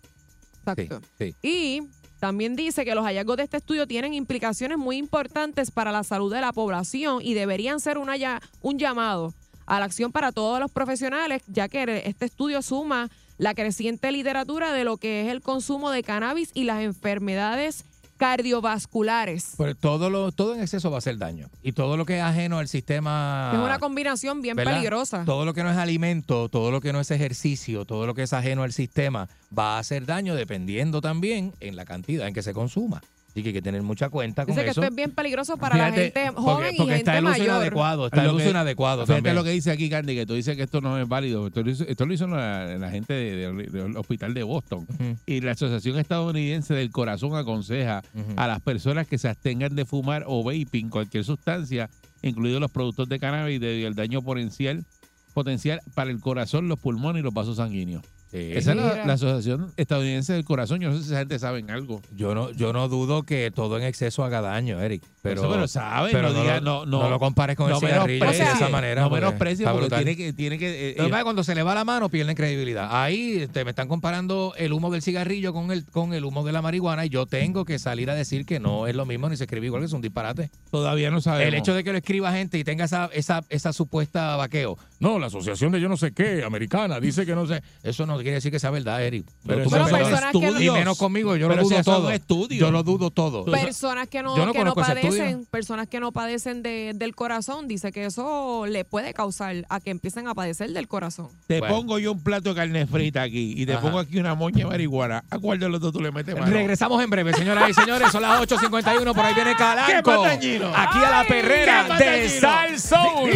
Exacto. Sí, sí. Y también dice que los hallazgos de este estudio tienen implicaciones muy importantes para la salud de la población y deberían ser un llamado a la acción para todos los profesionales, ya que este estudio suma la creciente literatura de lo que es el consumo de cannabis y las enfermedades cardiovasculares. Pero todo, lo, todo en exceso va a hacer daño. Y todo lo que es ajeno al sistema. Es una combinación bien ¿verdad? peligrosa. Todo lo que no es alimento, todo lo que no es ejercicio, todo lo que es ajeno al sistema va a hacer daño dependiendo también en la cantidad en que se consuma. Así que hay que tener mucha cuenta con Dice que eso. esto es bien peligroso para la gente porque- joven porque y está gente el uso mayor. inadecuado, está el Lo uso que- inadecuado Fíjate también. lo que dice aquí, Candy, que tú dices que esto no es válido. Esto lo hizo, esto lo hizo la, la gente de- de- del hospital de Boston. Y la Asociación Estadounidense del Corazón aconseja Ujú. a las personas que se abstengan de fumar o vaping cualquier sustancia, incluidos los productos de cannabis, debido al daño potencial, potencial para el corazón, los pulmones y los vasos sanguíneos. Esa es la, Asociación Estadounidense del Corazón. Yo no sé si esa gente sabe algo. Yo no, yo no dudo que todo en exceso haga daño, Eric. Pero, Eso, pero sabe, pero no, diga, no, no, lo compares con no el cigarrillo de esa manera. No porque menosprecie está porque brutal. tiene que, tiene que eh, eh, cuando se le va la mano pierden credibilidad. Ahí este, me están comparando el humo del cigarrillo con el, con el humo de la marihuana y yo tengo que salir a decir que no es lo mismo ni se escribe igual, que es un disparate. todavía no sabemos. El hecho de que lo escriba gente y tenga esa, esa, esa supuesta vaqueo. No, la asociación de yo no sé qué, americana, dice que no sé. Eso no quiere decir que sea verdad, Eric. Pero son perdonas. personas que no- Y menos conmigo, yo Pero lo dudo todo. estudios. Yo lo dudo todo. Personas que no, que no padecen, personas que no padecen de- del corazón, dice que eso le puede causar a que empiecen a padecer del corazón. Te Bueno. pongo yo un plato de carne frita aquí y te Ajá. pongo aquí una moña de marihuana. ¿A cuál de los dos tú le metes mano? Regresamos en breve, señoras y señores. Son las 8.51. Por ahí viene ¿Qué Calanco. Aquí a la perrera ¿qué más de? Sal Soul.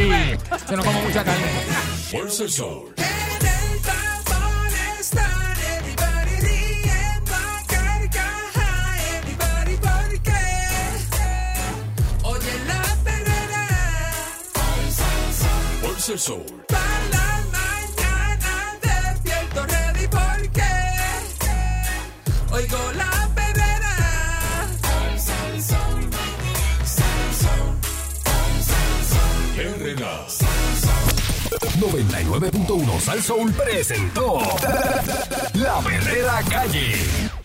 Yo no como mucha carne. Fuerza el Sol. la mañana porque oigo la Herrera. 99.1 Sal Soul presentó La Verdadera Calle.